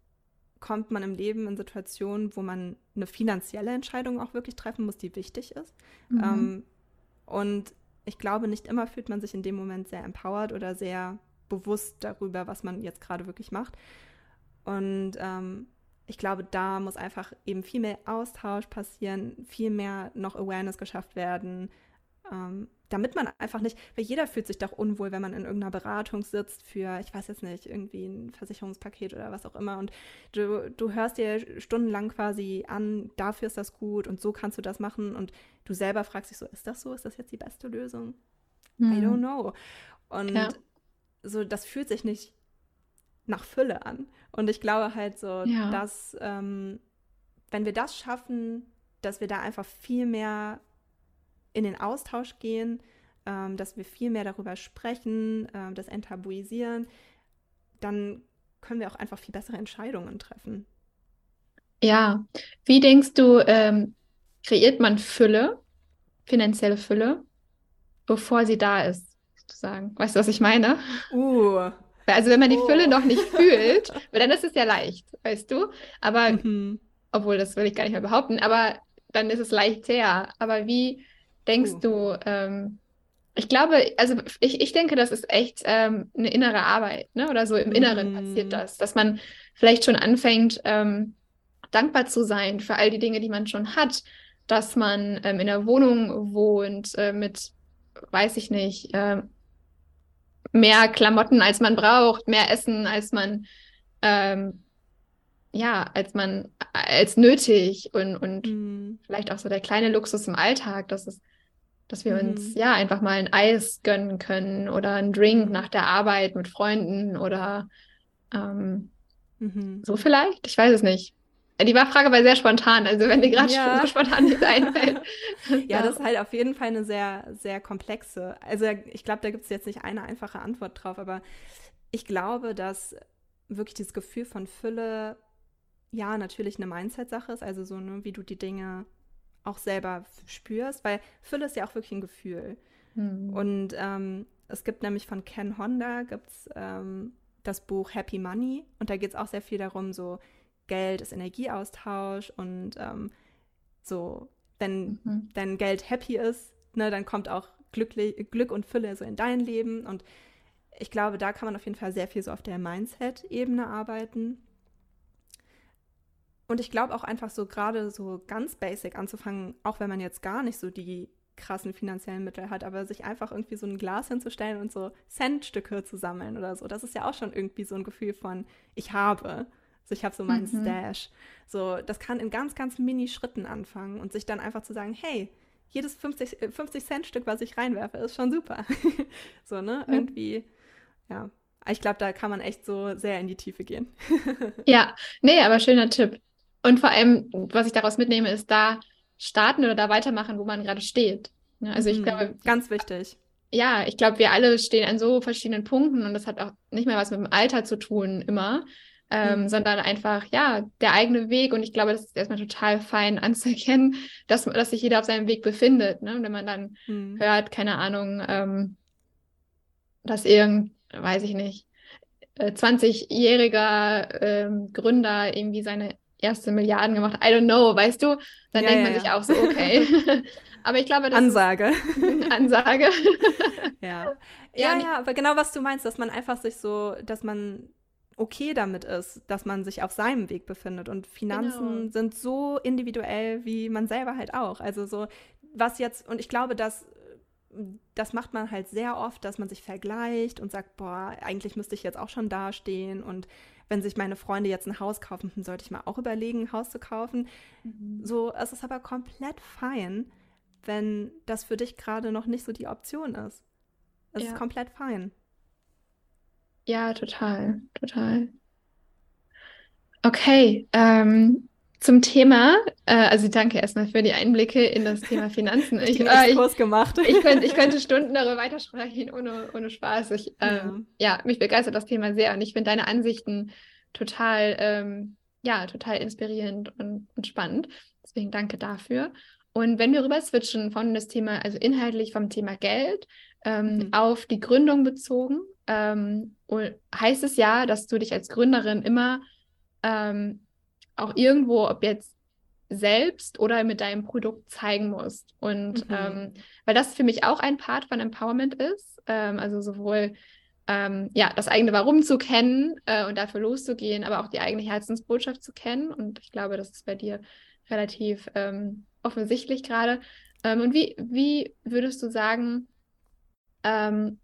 kommt man im Leben in Situationen, wo man eine finanzielle Entscheidung auch wirklich treffen muss, die wichtig ist. Mhm. Ähm, und ich glaube, nicht immer fühlt man sich in dem Moment sehr empowered oder sehr bewusst darüber, was man jetzt gerade wirklich macht. Und ähm, ich glaube, da muss einfach eben viel mehr Austausch passieren, viel mehr noch Awareness geschafft werden, ähm, damit man einfach nicht, weil jeder fühlt sich doch unwohl, wenn man in irgendeiner Beratung sitzt für, ich weiß jetzt nicht, irgendwie ein Versicherungspaket oder was auch immer und du, du hörst dir stundenlang quasi an, dafür ist das gut und so kannst du das machen und du selber fragst dich so, ist das so? Ist das jetzt die beste Lösung? Mhm. I don't know. Und ja. so, das fühlt sich nicht nach Fülle an. Und ich glaube halt so, ja. dass ähm, wenn wir das schaffen, dass wir da einfach viel mehr in den Austausch gehen, ähm, dass wir viel mehr darüber sprechen, äh, das enttabuisieren, dann können wir auch einfach viel bessere Entscheidungen treffen. Ja, wie denkst du, ähm, kreiert man Fülle, finanzielle Fülle, bevor sie da ist, sozusagen? Weißt du, was ich meine? Uh. Also wenn man die oh. Fülle noch nicht fühlt, weil dann ist es ja leicht, weißt du? Aber, mhm. obwohl das will ich gar nicht mehr behaupten, aber dann ist es leicht her. Aber wie Denkst uh. du, ähm, ich glaube, also ich, ich denke, das ist echt ähm, eine innere Arbeit, ne? Oder so im Inneren mm. passiert das, dass man vielleicht schon anfängt, ähm, dankbar zu sein für all die Dinge, die man schon hat, dass man ähm, in der Wohnung wohnt äh, mit, weiß ich nicht, äh, mehr Klamotten, als man braucht, mehr Essen, als man ähm, ja, als man als nötig und, und mm. vielleicht auch so der kleine Luxus im Alltag, dass es dass wir mhm. uns ja einfach mal ein Eis gönnen können oder einen Drink nach der Arbeit mit Freunden oder ähm, mhm. so vielleicht. Ich weiß es nicht. Die Frage war sehr spontan, also wenn dir gerade ja. so spontan nichts einfällt. ja, das ist halt auf jeden Fall eine sehr, sehr komplexe. Also ich glaube, da gibt es jetzt nicht eine einfache Antwort drauf, aber ich glaube, dass wirklich dieses Gefühl von Fülle ja natürlich eine Mindset-Sache ist, also so, ne, wie du die Dinge auch selber spürst, weil Fülle ist ja auch wirklich ein Gefühl. Mhm. Und ähm, es gibt nämlich von Ken Honda gibt's, ähm, das Buch Happy Money und da geht es auch sehr viel darum, so Geld ist Energieaustausch und ähm, so, wenn mhm. dein Geld happy ist, ne, dann kommt auch Glückli Glück und Fülle so in dein Leben und ich glaube, da kann man auf jeden Fall sehr viel so auf der Mindset-Ebene arbeiten. Und ich glaube auch einfach so gerade so ganz basic anzufangen, auch wenn man jetzt gar nicht so die krassen finanziellen Mittel hat, aber sich einfach irgendwie so ein Glas hinzustellen und so Centstücke zu sammeln oder so, das ist ja auch schon irgendwie so ein Gefühl von, ich habe. Also ich habe so meinen mhm. Stash. So, das kann in ganz, ganz Mini-Schritten anfangen und sich dann einfach zu sagen, hey, jedes 50, 50 äh, Cent Stück, was ich reinwerfe, ist schon super. so, ne? Mhm. Irgendwie, ja. Ich glaube, da kann man echt so sehr in die Tiefe gehen. ja, nee, aber schöner Tipp. Und vor allem, was ich daraus mitnehme, ist da starten oder da weitermachen, wo man gerade steht. Ne? Also ich mhm, glaube. Ganz wichtig. Ja, ich glaube, wir alle stehen an so verschiedenen Punkten und das hat auch nicht mehr was mit dem Alter zu tun immer, ähm, mhm. sondern einfach, ja, der eigene Weg. Und ich glaube, das ist erstmal total fein anzuerkennen, dass, dass sich jeder auf seinem Weg befindet. Ne? wenn man dann mhm. hört, keine Ahnung, ähm, dass irgend, weiß ich nicht, 20-jähriger äh, ähm, Gründer irgendwie seine erste Milliarden gemacht. I don't know, weißt du? Dann ja, denkt man ja. sich auch so, okay. aber ich glaube, das Ansage. Ist Ansage. ja. Ja, ja, aber genau was du meinst, dass man einfach sich so, dass man okay damit ist, dass man sich auf seinem Weg befindet. Und Finanzen genau. sind so individuell wie man selber halt auch. Also so, was jetzt, und ich glaube, dass das macht man halt sehr oft, dass man sich vergleicht und sagt, boah, eigentlich müsste ich jetzt auch schon dastehen und wenn sich meine Freunde jetzt ein Haus kaufen, sollte ich mal auch überlegen, ein Haus zu kaufen. Mhm. So, es ist aber komplett fein, wenn das für dich gerade noch nicht so die Option ist. Es ja. ist komplett fein. Ja, total, total. Okay, ähm, zum Thema, äh, also danke erstmal für die Einblicke in das Thema Finanzen. ich, äh, ich, gemacht. ich, könnte, ich könnte Stunden darüber weitersprechen, ohne, ohne Spaß. Ich, ähm, ja. ja. mich begeistert das Thema sehr und ich finde deine Ansichten total, ähm, ja, total inspirierend und, und spannend. Deswegen danke dafür. Und wenn wir rüber switchen von das Thema, also inhaltlich vom Thema Geld ähm, mhm. auf die Gründung bezogen, ähm, heißt es ja, dass du dich als Gründerin immer ähm, auch irgendwo, ob jetzt selbst oder mit deinem Produkt zeigen musst. Und mhm. ähm, weil das für mich auch ein Part von Empowerment ist, ähm, also sowohl ähm, ja, das eigene Warum zu kennen äh, und dafür loszugehen, aber auch die eigene Herzensbotschaft zu kennen. Und ich glaube, das ist bei dir relativ ähm, offensichtlich gerade. Ähm, und wie, wie würdest du sagen, ähm,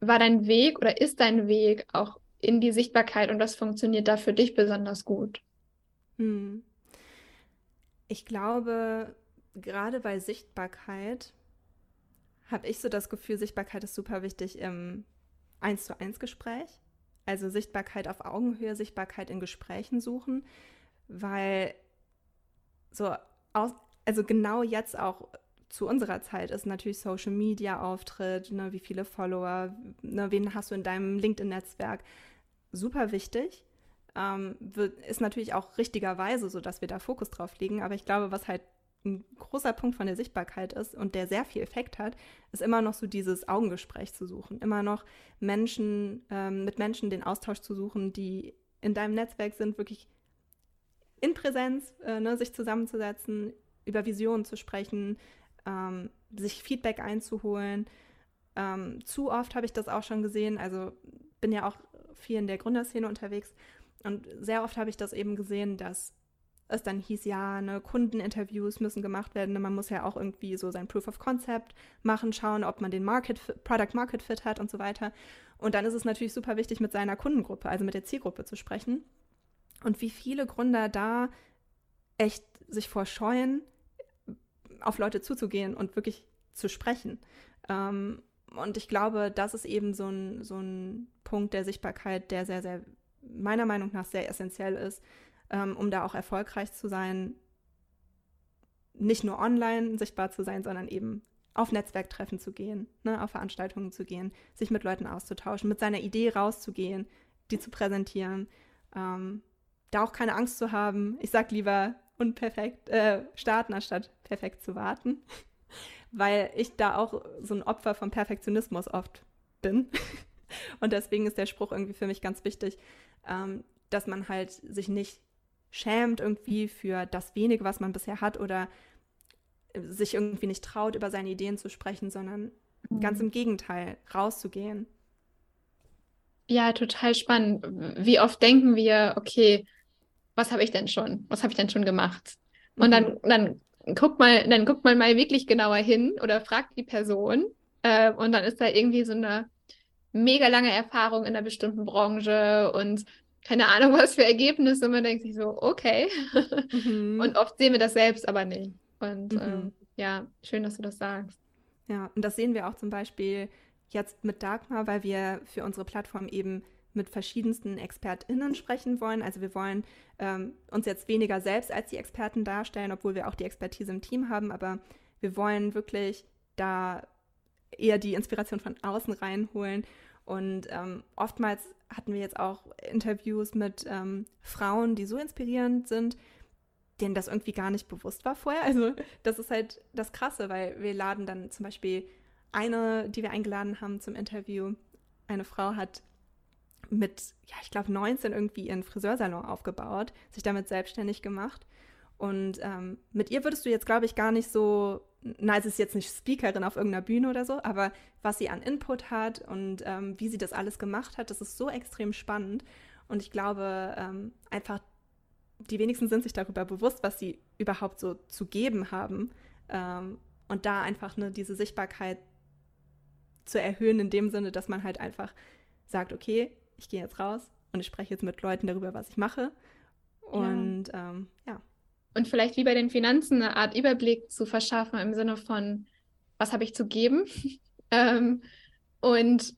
war dein Weg oder ist dein Weg auch in die Sichtbarkeit und was funktioniert da für dich besonders gut? Hm. Ich glaube, gerade bei Sichtbarkeit habe ich so das Gefühl, Sichtbarkeit ist super wichtig im Eins zu eins Gespräch. Also Sichtbarkeit auf Augenhöhe, Sichtbarkeit in Gesprächen suchen, weil so aus, also genau jetzt auch zu unserer Zeit ist natürlich Social Media Auftritt, ne, wie viele Follower, ne, wen hast du in deinem LinkedIn-Netzwerk, super wichtig. Ähm, wird, ist natürlich auch richtigerweise so, dass wir da Fokus drauf legen. Aber ich glaube, was halt ein großer Punkt von der Sichtbarkeit ist und der sehr viel Effekt hat, ist immer noch so dieses Augengespräch zu suchen. Immer noch Menschen, ähm, mit Menschen den Austausch zu suchen, die in deinem Netzwerk sind, wirklich in Präsenz, äh, ne, sich zusammenzusetzen, über Visionen zu sprechen, ähm, sich Feedback einzuholen. Ähm, zu oft habe ich das auch schon gesehen. Also bin ja auch viel in der Gründerszene unterwegs. Und sehr oft habe ich das eben gesehen, dass es dann hieß, ja, ne, Kundeninterviews müssen gemacht werden. Man muss ja auch irgendwie so sein Proof of Concept machen, schauen, ob man den Market, Product Market Fit hat und so weiter. Und dann ist es natürlich super wichtig, mit seiner Kundengruppe, also mit der Zielgruppe zu sprechen. Und wie viele Gründer da echt sich vorscheuen, auf Leute zuzugehen und wirklich zu sprechen. Ähm, und ich glaube, das ist eben so ein, so ein Punkt der Sichtbarkeit, der sehr, sehr, meiner Meinung nach sehr essentiell ist, ähm, um da auch erfolgreich zu sein, nicht nur online sichtbar zu sein, sondern eben auf Netzwerktreffen zu gehen, ne, auf Veranstaltungen zu gehen, sich mit Leuten auszutauschen, mit seiner Idee rauszugehen, die zu präsentieren, ähm, da auch keine Angst zu haben. Ich sag lieber unperfekt äh, starten, anstatt perfekt zu warten weil ich da auch so ein Opfer vom Perfektionismus oft bin. Und deswegen ist der Spruch irgendwie für mich ganz wichtig, ähm, dass man halt sich nicht schämt irgendwie für das wenige, was man bisher hat oder sich irgendwie nicht traut, über seine Ideen zu sprechen, sondern mhm. ganz im Gegenteil, rauszugehen. Ja, total spannend. Wie oft denken wir, okay, was habe ich denn schon? Was habe ich denn schon gemacht? Und dann, mhm. dann guckt mal, dann guckt man mal wirklich genauer hin oder fragt die Person. Äh, und dann ist da irgendwie so eine mega lange Erfahrung in einer bestimmten Branche und keine Ahnung, was für Ergebnisse. Und man denkt sich so, okay. Mhm. Und oft sehen wir das selbst aber nicht. Und mhm. ähm, ja, schön, dass du das sagst. Ja, und das sehen wir auch zum Beispiel jetzt mit Dagmar, weil wir für unsere Plattform eben mit verschiedensten ExpertInnen sprechen wollen. Also wir wollen ähm, uns jetzt weniger selbst als die Experten darstellen, obwohl wir auch die Expertise im Team haben, aber wir wollen wirklich da eher die Inspiration von außen reinholen. Und ähm, oftmals hatten wir jetzt auch Interviews mit ähm, Frauen, die so inspirierend sind, denen das irgendwie gar nicht bewusst war vorher. Also das ist halt das Krasse, weil wir laden dann zum Beispiel eine, die wir eingeladen haben zum Interview, eine Frau hat mit, ja, ich glaube 19 irgendwie ihren Friseursalon aufgebaut, sich damit selbstständig gemacht. Und ähm, mit ihr würdest du jetzt, glaube ich, gar nicht so, na, es ist jetzt nicht Speakerin auf irgendeiner Bühne oder so, aber was sie an Input hat und ähm, wie sie das alles gemacht hat, das ist so extrem spannend. Und ich glaube, ähm, einfach die wenigsten sind sich darüber bewusst, was sie überhaupt so zu geben haben. Ähm, und da einfach ne, diese Sichtbarkeit zu erhöhen, in dem Sinne, dass man halt einfach sagt, okay, ich gehe jetzt raus und ich spreche jetzt mit Leuten darüber, was ich mache. Und ja. Ähm, ja. Und vielleicht wie bei den Finanzen eine Art Überblick zu verschaffen im Sinne von, was habe ich zu geben? ähm, und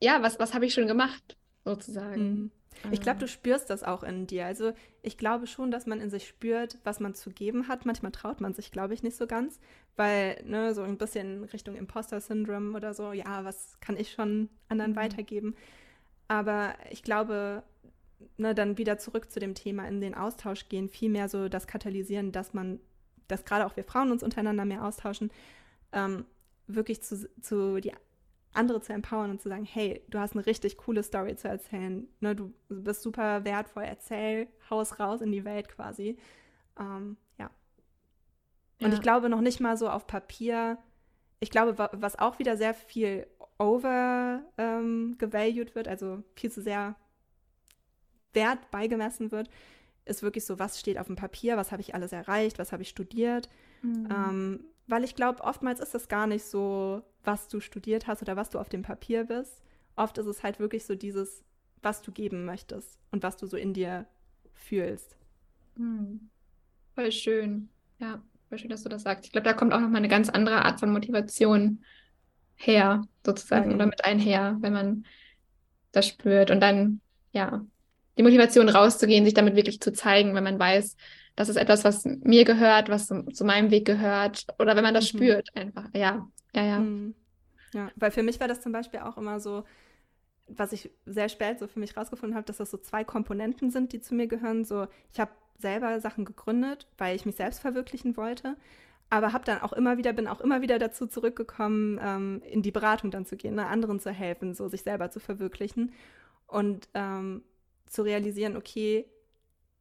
ja, was, was habe ich schon gemacht, sozusagen. Mhm. Ich glaube, du spürst das auch in dir. Also ich glaube schon, dass man in sich spürt, was man zu geben hat. Manchmal traut man sich, glaube ich, nicht so ganz, weil ne, so ein bisschen Richtung Imposter-Syndrom oder so, ja, was kann ich schon anderen mhm. weitergeben? Aber ich glaube, ne, dann wieder zurück zu dem Thema in den Austausch gehen, vielmehr so das Katalysieren, dass man, dass gerade auch wir Frauen uns untereinander mehr austauschen, ähm, wirklich zu, zu die andere zu empowern und zu sagen, hey, du hast eine richtig coole Story zu erzählen, ne, du bist super wertvoll, erzähl, haus raus in die Welt quasi. Ähm, ja. Und ja. ich glaube noch nicht mal so auf Papier. Ich glaube, was auch wieder sehr viel overgevalued ähm, wird, also viel zu sehr Wert beigemessen wird, ist wirklich so, was steht auf dem Papier, was habe ich alles erreicht, was habe ich studiert. Mhm. Ähm, weil ich glaube, oftmals ist es gar nicht so, was du studiert hast oder was du auf dem Papier bist. Oft ist es halt wirklich so dieses, was du geben möchtest und was du so in dir fühlst. Mhm. Voll schön. Ja, schön, dass du das sagst. Ich glaube, da kommt auch nochmal eine ganz andere Art von Motivation her, sozusagen, mhm. oder mit einher, wenn man das spürt. Und dann, ja, die Motivation rauszugehen, sich damit wirklich zu zeigen, wenn man weiß, das ist etwas, was mir gehört, was zu, zu meinem Weg gehört, oder wenn man das mhm. spürt, einfach. Ja, ja, ja. Mhm. Ja, weil für mich war das zum Beispiel auch immer so, was ich sehr spät so für mich rausgefunden habe, dass das so zwei Komponenten sind, die zu mir gehören. So, ich habe selber Sachen gegründet, weil ich mich selbst verwirklichen wollte aber habe dann auch immer wieder, bin auch immer wieder dazu zurückgekommen, ähm, in die Beratung dann zu gehen, ne, anderen zu helfen, so sich selber zu verwirklichen und ähm, zu realisieren, okay,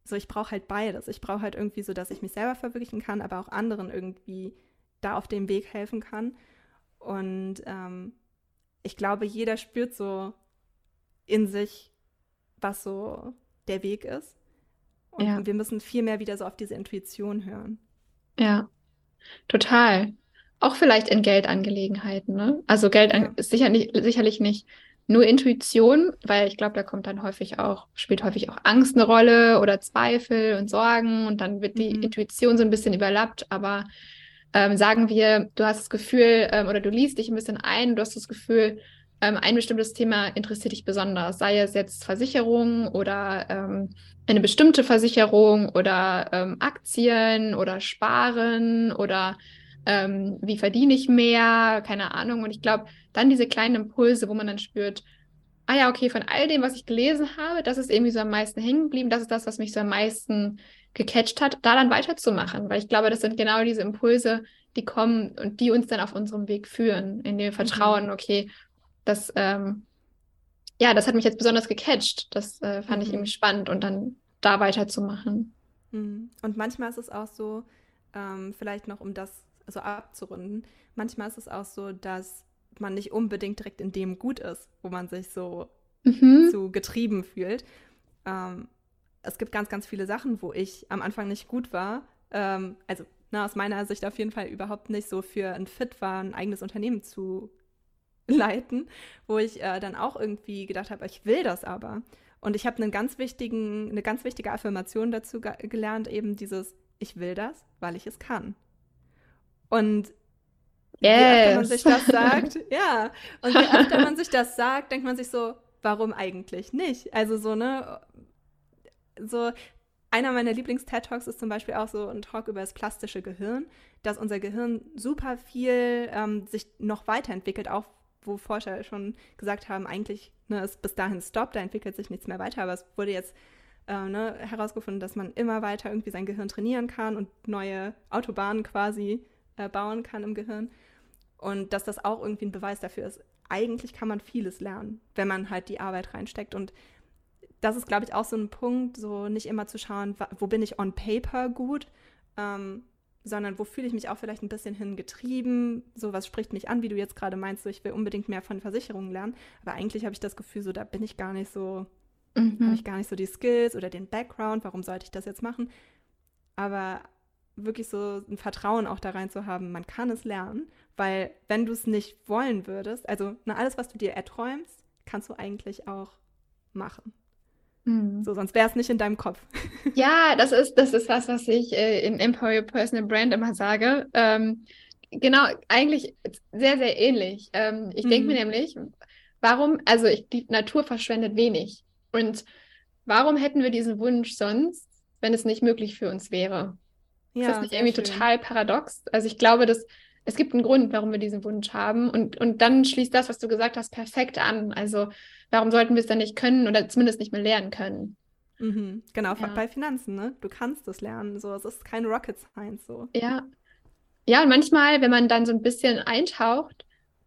so ich brauche halt beides. Ich brauche halt irgendwie so, dass ich mich selber verwirklichen kann, aber auch anderen irgendwie da auf dem Weg helfen kann. Und ähm, ich glaube, jeder spürt so in sich, was so der Weg ist. Und ja. wir müssen viel mehr wieder so auf diese Intuition hören. Ja, Total. Auch vielleicht in Geldangelegenheiten. Ne? Also Geld ja. ist sicher nicht, sicherlich nicht nur Intuition, weil ich glaube, da kommt dann häufig auch, spielt häufig auch Angst eine Rolle oder Zweifel und Sorgen und dann wird die mhm. Intuition so ein bisschen überlappt. Aber ähm, sagen wir, du hast das Gefühl ähm, oder du liest dich ein bisschen ein, du hast das Gefühl, ähm, ein bestimmtes Thema interessiert dich besonders, sei es jetzt Versicherung oder ähm, eine bestimmte Versicherung oder ähm, Aktien oder Sparen oder ähm, wie verdiene ich mehr, keine Ahnung. Und ich glaube, dann diese kleinen Impulse, wo man dann spürt, ah ja, okay, von all dem, was ich gelesen habe, das ist irgendwie so am meisten hängen geblieben, das ist das, was mich so am meisten gecatcht hat, da dann weiterzumachen. Weil ich glaube, das sind genau diese Impulse, die kommen und die uns dann auf unserem Weg führen, in dem Vertrauen, mhm. okay, das ähm, ja, das hat mich jetzt besonders gecatcht. Das äh, fand mhm. ich irgendwie spannend und dann da weiterzumachen. Mhm. Und manchmal ist es auch so, ähm, vielleicht noch um das so abzurunden, manchmal ist es auch so, dass man nicht unbedingt direkt in dem gut ist, wo man sich so mhm. zu getrieben fühlt. Ähm, es gibt ganz, ganz viele Sachen, wo ich am Anfang nicht gut war. Ähm, also na, aus meiner Sicht auf jeden Fall überhaupt nicht so für ein Fit war, ein eigenes Unternehmen zu leiten, wo ich äh, dann auch irgendwie gedacht habe, ich will das aber. Und ich habe einen ganz wichtigen, eine ganz wichtige Affirmation dazu ge gelernt, eben dieses, ich will das, weil ich es kann. Und yes. je öfter man sich das sagt, ja, und je öfter man sich das sagt, denkt man sich so, warum eigentlich nicht? Also so, ne, so, einer meiner Lieblings-TED-Talks ist zum Beispiel auch so ein Talk über das plastische Gehirn, dass unser Gehirn super viel ähm, sich noch weiterentwickelt, auch wo Forscher schon gesagt haben, eigentlich ne, ist bis dahin Stopp, da entwickelt sich nichts mehr weiter, aber es wurde jetzt äh, ne, herausgefunden, dass man immer weiter irgendwie sein Gehirn trainieren kann und neue Autobahnen quasi äh, bauen kann im Gehirn. Und dass das auch irgendwie ein Beweis dafür ist, eigentlich kann man vieles lernen, wenn man halt die Arbeit reinsteckt. Und das ist, glaube ich, auch so ein Punkt, so nicht immer zu schauen, wo bin ich on paper gut, ähm, sondern wo fühle ich mich auch vielleicht ein bisschen hingetrieben, so was spricht mich an, wie du jetzt gerade meinst, so ich will unbedingt mehr von Versicherungen lernen, aber eigentlich habe ich das Gefühl, so da bin ich gar nicht so, mhm. habe ich gar nicht so die Skills oder den Background, warum sollte ich das jetzt machen? Aber wirklich so ein Vertrauen auch da rein zu haben, man kann es lernen, weil wenn du es nicht wollen würdest, also na, alles, was du dir erträumst, kannst du eigentlich auch machen. Mhm. So, sonst wäre es nicht in deinem Kopf. Ja, das ist, das ist was, was ich äh, in Empower Your Personal Brand immer sage. Ähm, genau, eigentlich sehr, sehr ähnlich. Ähm, ich mhm. denke mir nämlich, warum, also ich, die Natur verschwendet wenig. Und warum hätten wir diesen Wunsch sonst, wenn es nicht möglich für uns wäre? Ja, ist das nicht irgendwie schön. total paradox? Also ich glaube, dass es gibt einen Grund, warum wir diesen Wunsch haben. Und, und dann schließt das, was du gesagt hast, perfekt an. Also warum sollten wir es dann nicht können oder zumindest nicht mehr lernen können? Mhm, genau, ja. bei Finanzen, ne? Du kannst es lernen. So, es ist kein Rocket Science so. Ja. Ja, und manchmal, wenn man dann so ein bisschen eintaucht,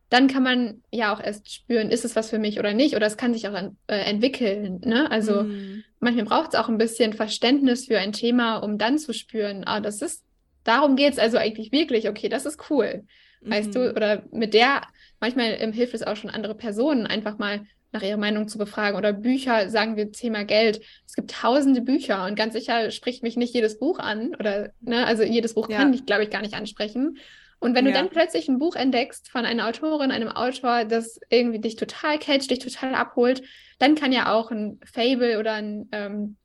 dann kann man ja auch erst spüren, ist es was für mich oder nicht, oder es kann sich auch äh, entwickeln. Ne? Also mhm. manchmal braucht es auch ein bisschen Verständnis für ein Thema, um dann zu spüren, ah, das ist darum geht es also eigentlich wirklich, okay, das ist cool. Mhm. Weißt du, mhm. oder mit der, manchmal ähm, hilft es auch schon andere Personen, einfach mal nach ihrer Meinung zu befragen. Oder Bücher, sagen wir Thema Geld. Es gibt tausende Bücher und ganz sicher spricht mich nicht jedes Buch an. Oder, ne, also jedes Buch ja. kann mich, glaube ich, gar nicht ansprechen. Und wenn du ja. dann plötzlich ein Buch entdeckst von einer Autorin, einem Autor, das irgendwie dich total catcht, dich total abholt, dann kann ja auch ein Fable oder ein ähm,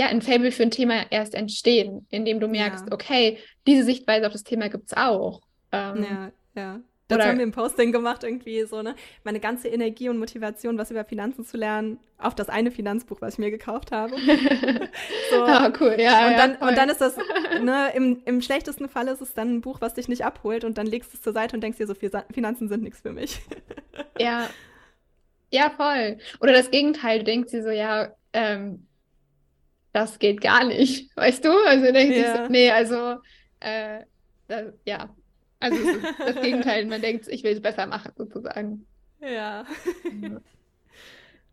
ja, ein Fable für ein Thema erst entstehen, indem du merkst, ja. okay, diese Sichtweise auf das Thema gibt es auch. Ähm, ja, ja. Dazu haben wir ein Posting gemacht, irgendwie so, ne? Meine ganze Energie und Motivation, was über Finanzen zu lernen, auf das eine Finanzbuch, was ich mir gekauft habe. so. Oh, cool, ja. Und, ja, dann, und dann ist das, ne, im, im schlechtesten Fall ist es dann ein Buch, was dich nicht abholt und dann legst du es zur Seite und denkst dir so, Finanzen sind nichts für mich. ja. Ja, voll. Oder das Gegenteil, du denkst dir so, ja, ähm, das geht gar nicht, weißt du? Also denkt ja. sich so, nee, also äh, das, ja, also das Gegenteil, man denkt, ich will es besser machen, sozusagen. Ja.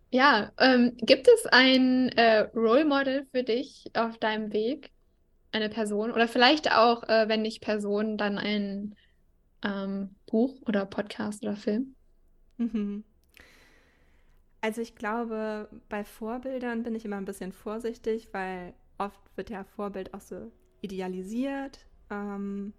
Ja, ähm, gibt es ein äh, Role Model für dich auf deinem Weg? Eine Person? Oder vielleicht auch, äh, wenn nicht Person, dann ein ähm, Buch oder Podcast oder Film? Mhm. Also ich glaube, bei Vorbildern bin ich immer ein bisschen vorsichtig, weil oft wird ja Vorbild auch so idealisiert. Ähm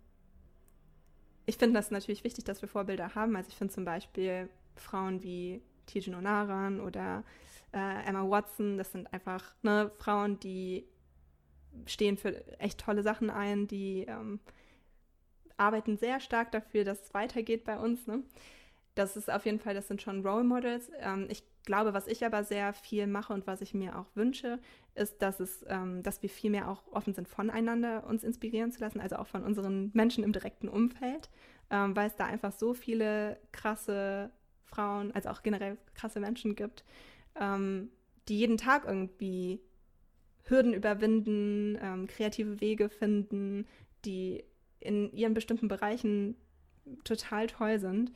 ich finde das natürlich wichtig, dass wir Vorbilder haben. Also ich finde zum Beispiel Frauen wie Tijen Onaran oder äh, Emma Watson, das sind einfach ne, Frauen, die stehen für echt tolle Sachen ein, die ähm, arbeiten sehr stark dafür, dass es weitergeht bei uns. Ne? Das ist auf jeden Fall, das sind schon Role Models. Ähm, ich glaube, was ich aber sehr viel mache und was ich mir auch wünsche, ist, dass es, ähm, dass wir viel mehr auch offen sind, voneinander uns inspirieren zu lassen, also auch von unseren Menschen im direkten Umfeld, ähm, weil es da einfach so viele krasse Frauen, also auch generell krasse Menschen gibt, ähm, die jeden Tag irgendwie Hürden überwinden, ähm, kreative Wege finden, die in ihren bestimmten Bereichen total toll sind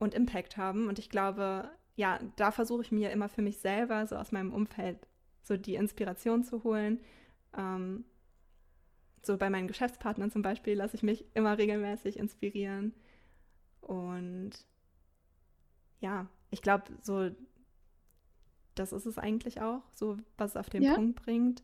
und Impact haben. Und ich glaube, ja, da versuche ich mir immer für mich selber, so aus meinem Umfeld, so die Inspiration zu holen. Ähm, so bei meinen Geschäftspartnern zum Beispiel lasse ich mich immer regelmäßig inspirieren. Und ja, ich glaube, so, das ist es eigentlich auch, so was es auf den ja. Punkt bringt.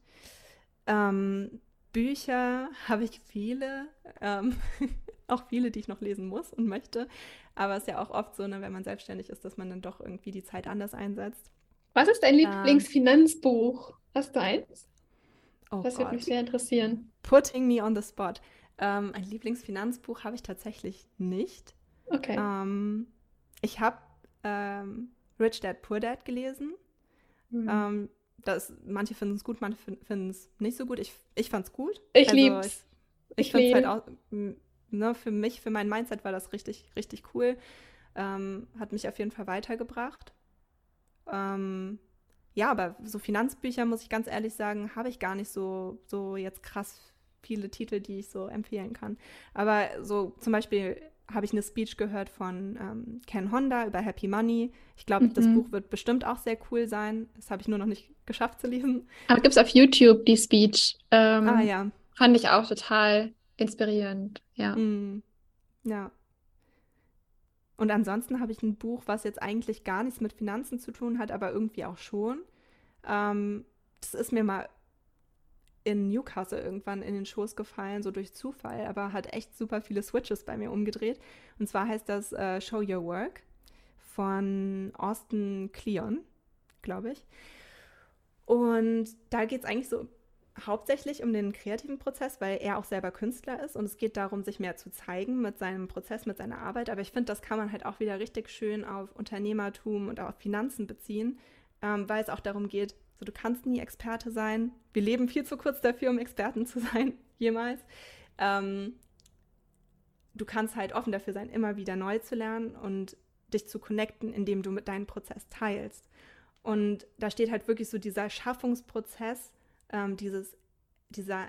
Ähm, Bücher habe ich viele, ähm, auch viele, die ich noch lesen muss und möchte. Aber es ist ja auch oft so, ne, wenn man selbstständig ist, dass man dann doch irgendwie die Zeit anders einsetzt. Was ist dein ähm, Lieblingsfinanzbuch? Hast du eins? Oh das würde mich sehr interessieren. Putting me on the spot. Ähm, ein Lieblingsfinanzbuch habe ich tatsächlich nicht. Okay. Ähm, ich habe ähm, Rich Dad Poor Dad gelesen. Mhm. Ähm, das, manche finden es gut, manche finden es nicht so gut. Ich, ich fand es gut. Ich also, liebe es. Ich, ich finde es halt auch, ne, für mich, für mein Mindset war das richtig, richtig cool. Ähm, hat mich auf jeden Fall weitergebracht. Ähm, ja, aber so Finanzbücher, muss ich ganz ehrlich sagen, habe ich gar nicht so, so jetzt krass viele Titel, die ich so empfehlen kann. Aber so zum Beispiel habe ich eine Speech gehört von ähm, Ken Honda über Happy Money. Ich glaube, mhm. das Buch wird bestimmt auch sehr cool sein. Das habe ich nur noch nicht geschafft zu lesen. Aber gibt es auf YouTube die Speech? Ähm, ah ja. Fand ich auch total inspirierend, ja. Mm, ja. Und ansonsten habe ich ein Buch, was jetzt eigentlich gar nichts mit Finanzen zu tun hat, aber irgendwie auch schon. Ähm, das ist mir mal in Newcastle irgendwann in den Schoß gefallen, so durch Zufall, aber hat echt super viele Switches bei mir umgedreht. Und zwar heißt das äh, Show Your Work von Austin Kleon, glaube ich. Und da geht es eigentlich so hauptsächlich um den kreativen Prozess, weil er auch selber Künstler ist und es geht darum, sich mehr zu zeigen mit seinem Prozess, mit seiner Arbeit. Aber ich finde, das kann man halt auch wieder richtig schön auf Unternehmertum und auf Finanzen beziehen, ähm, weil es auch darum geht, so, du kannst nie Experte sein. Wir leben viel zu kurz dafür, um Experten zu sein, jemals. Ähm, du kannst halt offen dafür sein, immer wieder neu zu lernen und dich zu connecten, indem du mit deinem Prozess teilst. Und da steht halt wirklich so dieser Schaffungsprozess, ähm, dieses, dieser,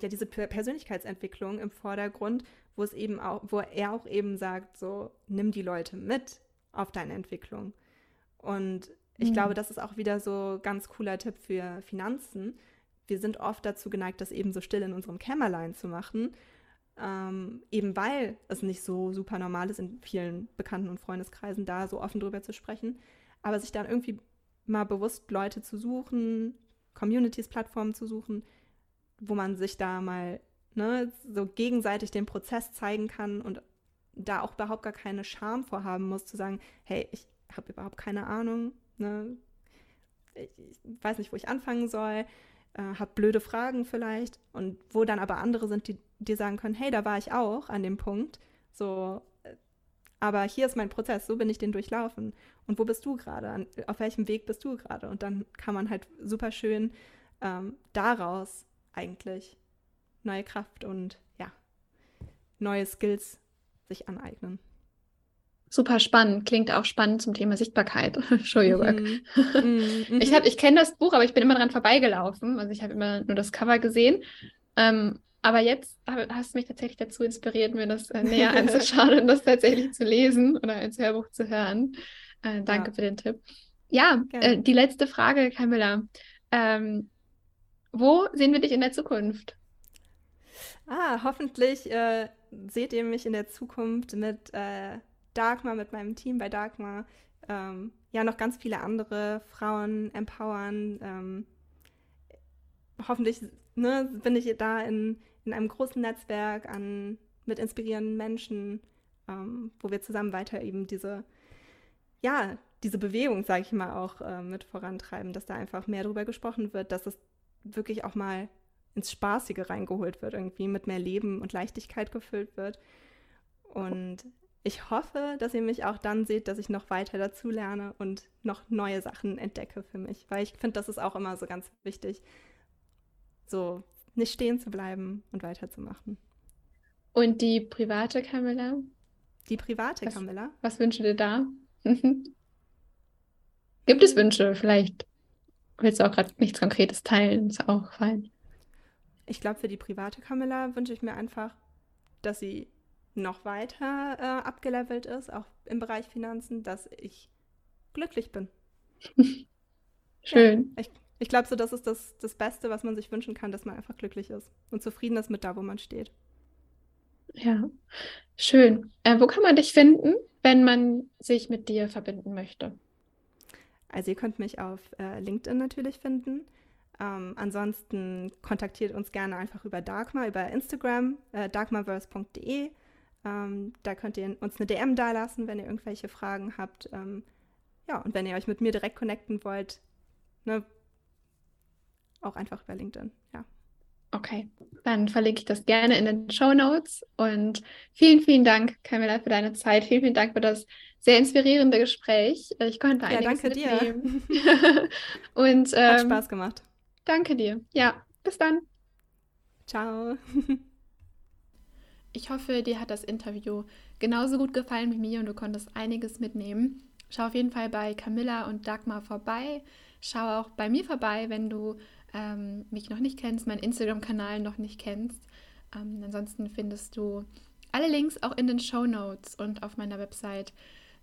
ja, diese Persönlichkeitsentwicklung im Vordergrund, wo es eben auch, wo er auch eben sagt, so, nimm die Leute mit auf deine Entwicklung. Und ich mhm. glaube, das ist auch wieder so ganz cooler Tipp für Finanzen. Wir sind oft dazu geneigt, das eben so still in unserem Kämmerlein zu machen, ähm, eben weil es nicht so super normal ist, in vielen Bekannten- und Freundeskreisen da so offen drüber zu sprechen. Aber sich dann irgendwie mal bewusst Leute zu suchen, Communities, Plattformen zu suchen, wo man sich da mal ne, so gegenseitig den Prozess zeigen kann und da auch überhaupt gar keine Scham vorhaben muss, zu sagen, hey, ich habe überhaupt keine Ahnung, Ne? Ich, weiß nicht, wo ich anfangen soll, äh, habe blöde Fragen vielleicht und wo dann aber andere sind, die dir sagen können, hey, da war ich auch an dem Punkt, so, aber hier ist mein Prozess, so bin ich den durchlaufen und wo bist du gerade, auf welchem Weg bist du gerade und dann kann man halt super schön ähm, daraus eigentlich neue Kraft und ja, neue Skills sich aneignen. Super spannend, klingt auch spannend zum Thema Sichtbarkeit. Show your work. Mm, mm, ich ich kenne das Buch, aber ich bin immer dran vorbeigelaufen. Also ich habe immer nur das Cover gesehen. Ähm, aber jetzt hast du mich tatsächlich dazu inspiriert, mir das äh, näher anzuschauen und das tatsächlich zu lesen oder ins Hörbuch zu hören. Äh, danke ja. für den Tipp. Ja, äh, die letzte Frage, Camilla. Ähm, wo sehen wir dich in der Zukunft? Ah, hoffentlich äh, seht ihr mich in der Zukunft mit äh, Dagmar, mit meinem Team bei Dagmar, ähm, ja, noch ganz viele andere Frauen empowern. Ähm, hoffentlich ne, bin ich da in, in einem großen Netzwerk an, mit inspirierenden Menschen, ähm, wo wir zusammen weiter eben diese, ja, diese Bewegung, sage ich mal, auch äh, mit vorantreiben, dass da einfach mehr drüber gesprochen wird, dass es wirklich auch mal ins Spaßige reingeholt wird, irgendwie mit mehr Leben und Leichtigkeit gefüllt wird. Und ich hoffe, dass ihr mich auch dann seht, dass ich noch weiter dazu lerne und noch neue Sachen entdecke für mich, weil ich finde, das ist auch immer so ganz wichtig, so nicht stehen zu bleiben und weiterzumachen. Und die private Camilla? Die private was, Camilla? Was wünsche dir da? Gibt es Wünsche? Vielleicht willst du auch gerade nichts Konkretes teilen, ist auch fein. Ich glaube, für die private Camilla wünsche ich mir einfach, dass sie noch weiter äh, abgelevelt ist, auch im Bereich Finanzen, dass ich glücklich bin. Schön. Ja, ich ich glaube so, das ist das, das Beste, was man sich wünschen kann, dass man einfach glücklich ist und zufrieden ist mit da, wo man steht. Ja, schön. Äh, wo kann man dich finden, wenn man sich mit dir verbinden möchte? Also ihr könnt mich auf äh, LinkedIn natürlich finden. Ähm, ansonsten kontaktiert uns gerne einfach über Dagmar, über Instagram, äh, dagmarverse.de. Ähm, da könnt ihr uns eine DM dalassen, wenn ihr irgendwelche Fragen habt. Ähm, ja, und wenn ihr euch mit mir direkt connecten wollt, ne, auch einfach über LinkedIn, ja. Okay, dann verlinke ich das gerne in den Show Notes. Und vielen, vielen Dank, Camilla, für deine Zeit. Vielen, vielen Dank für das sehr inspirierende Gespräch. Ich konnte einiges ja, danke mitnehmen. dir. Und ähm, hat Spaß gemacht. Danke dir. Ja, bis dann. Ciao. Ich hoffe, dir hat das Interview genauso gut gefallen wie mir und du konntest einiges mitnehmen. Schau auf jeden Fall bei Camilla und Dagmar vorbei. Schau auch bei mir vorbei, wenn du ähm, mich noch nicht kennst, meinen Instagram-Kanal noch nicht kennst. Ähm, ansonsten findest du alle Links auch in den Show Notes und auf meiner Website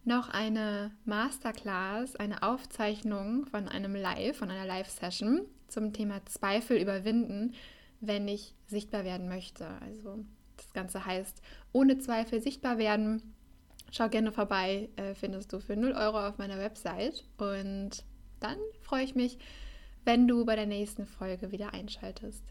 noch eine Masterclass, eine Aufzeichnung von einem Live, von einer Live-Session zum Thema Zweifel überwinden, wenn ich sichtbar werden möchte. Also das Ganze heißt, ohne Zweifel sichtbar werden. Schau gerne vorbei, äh, findest du für 0 Euro auf meiner Website. Und dann freue ich mich, wenn du bei der nächsten Folge wieder einschaltest.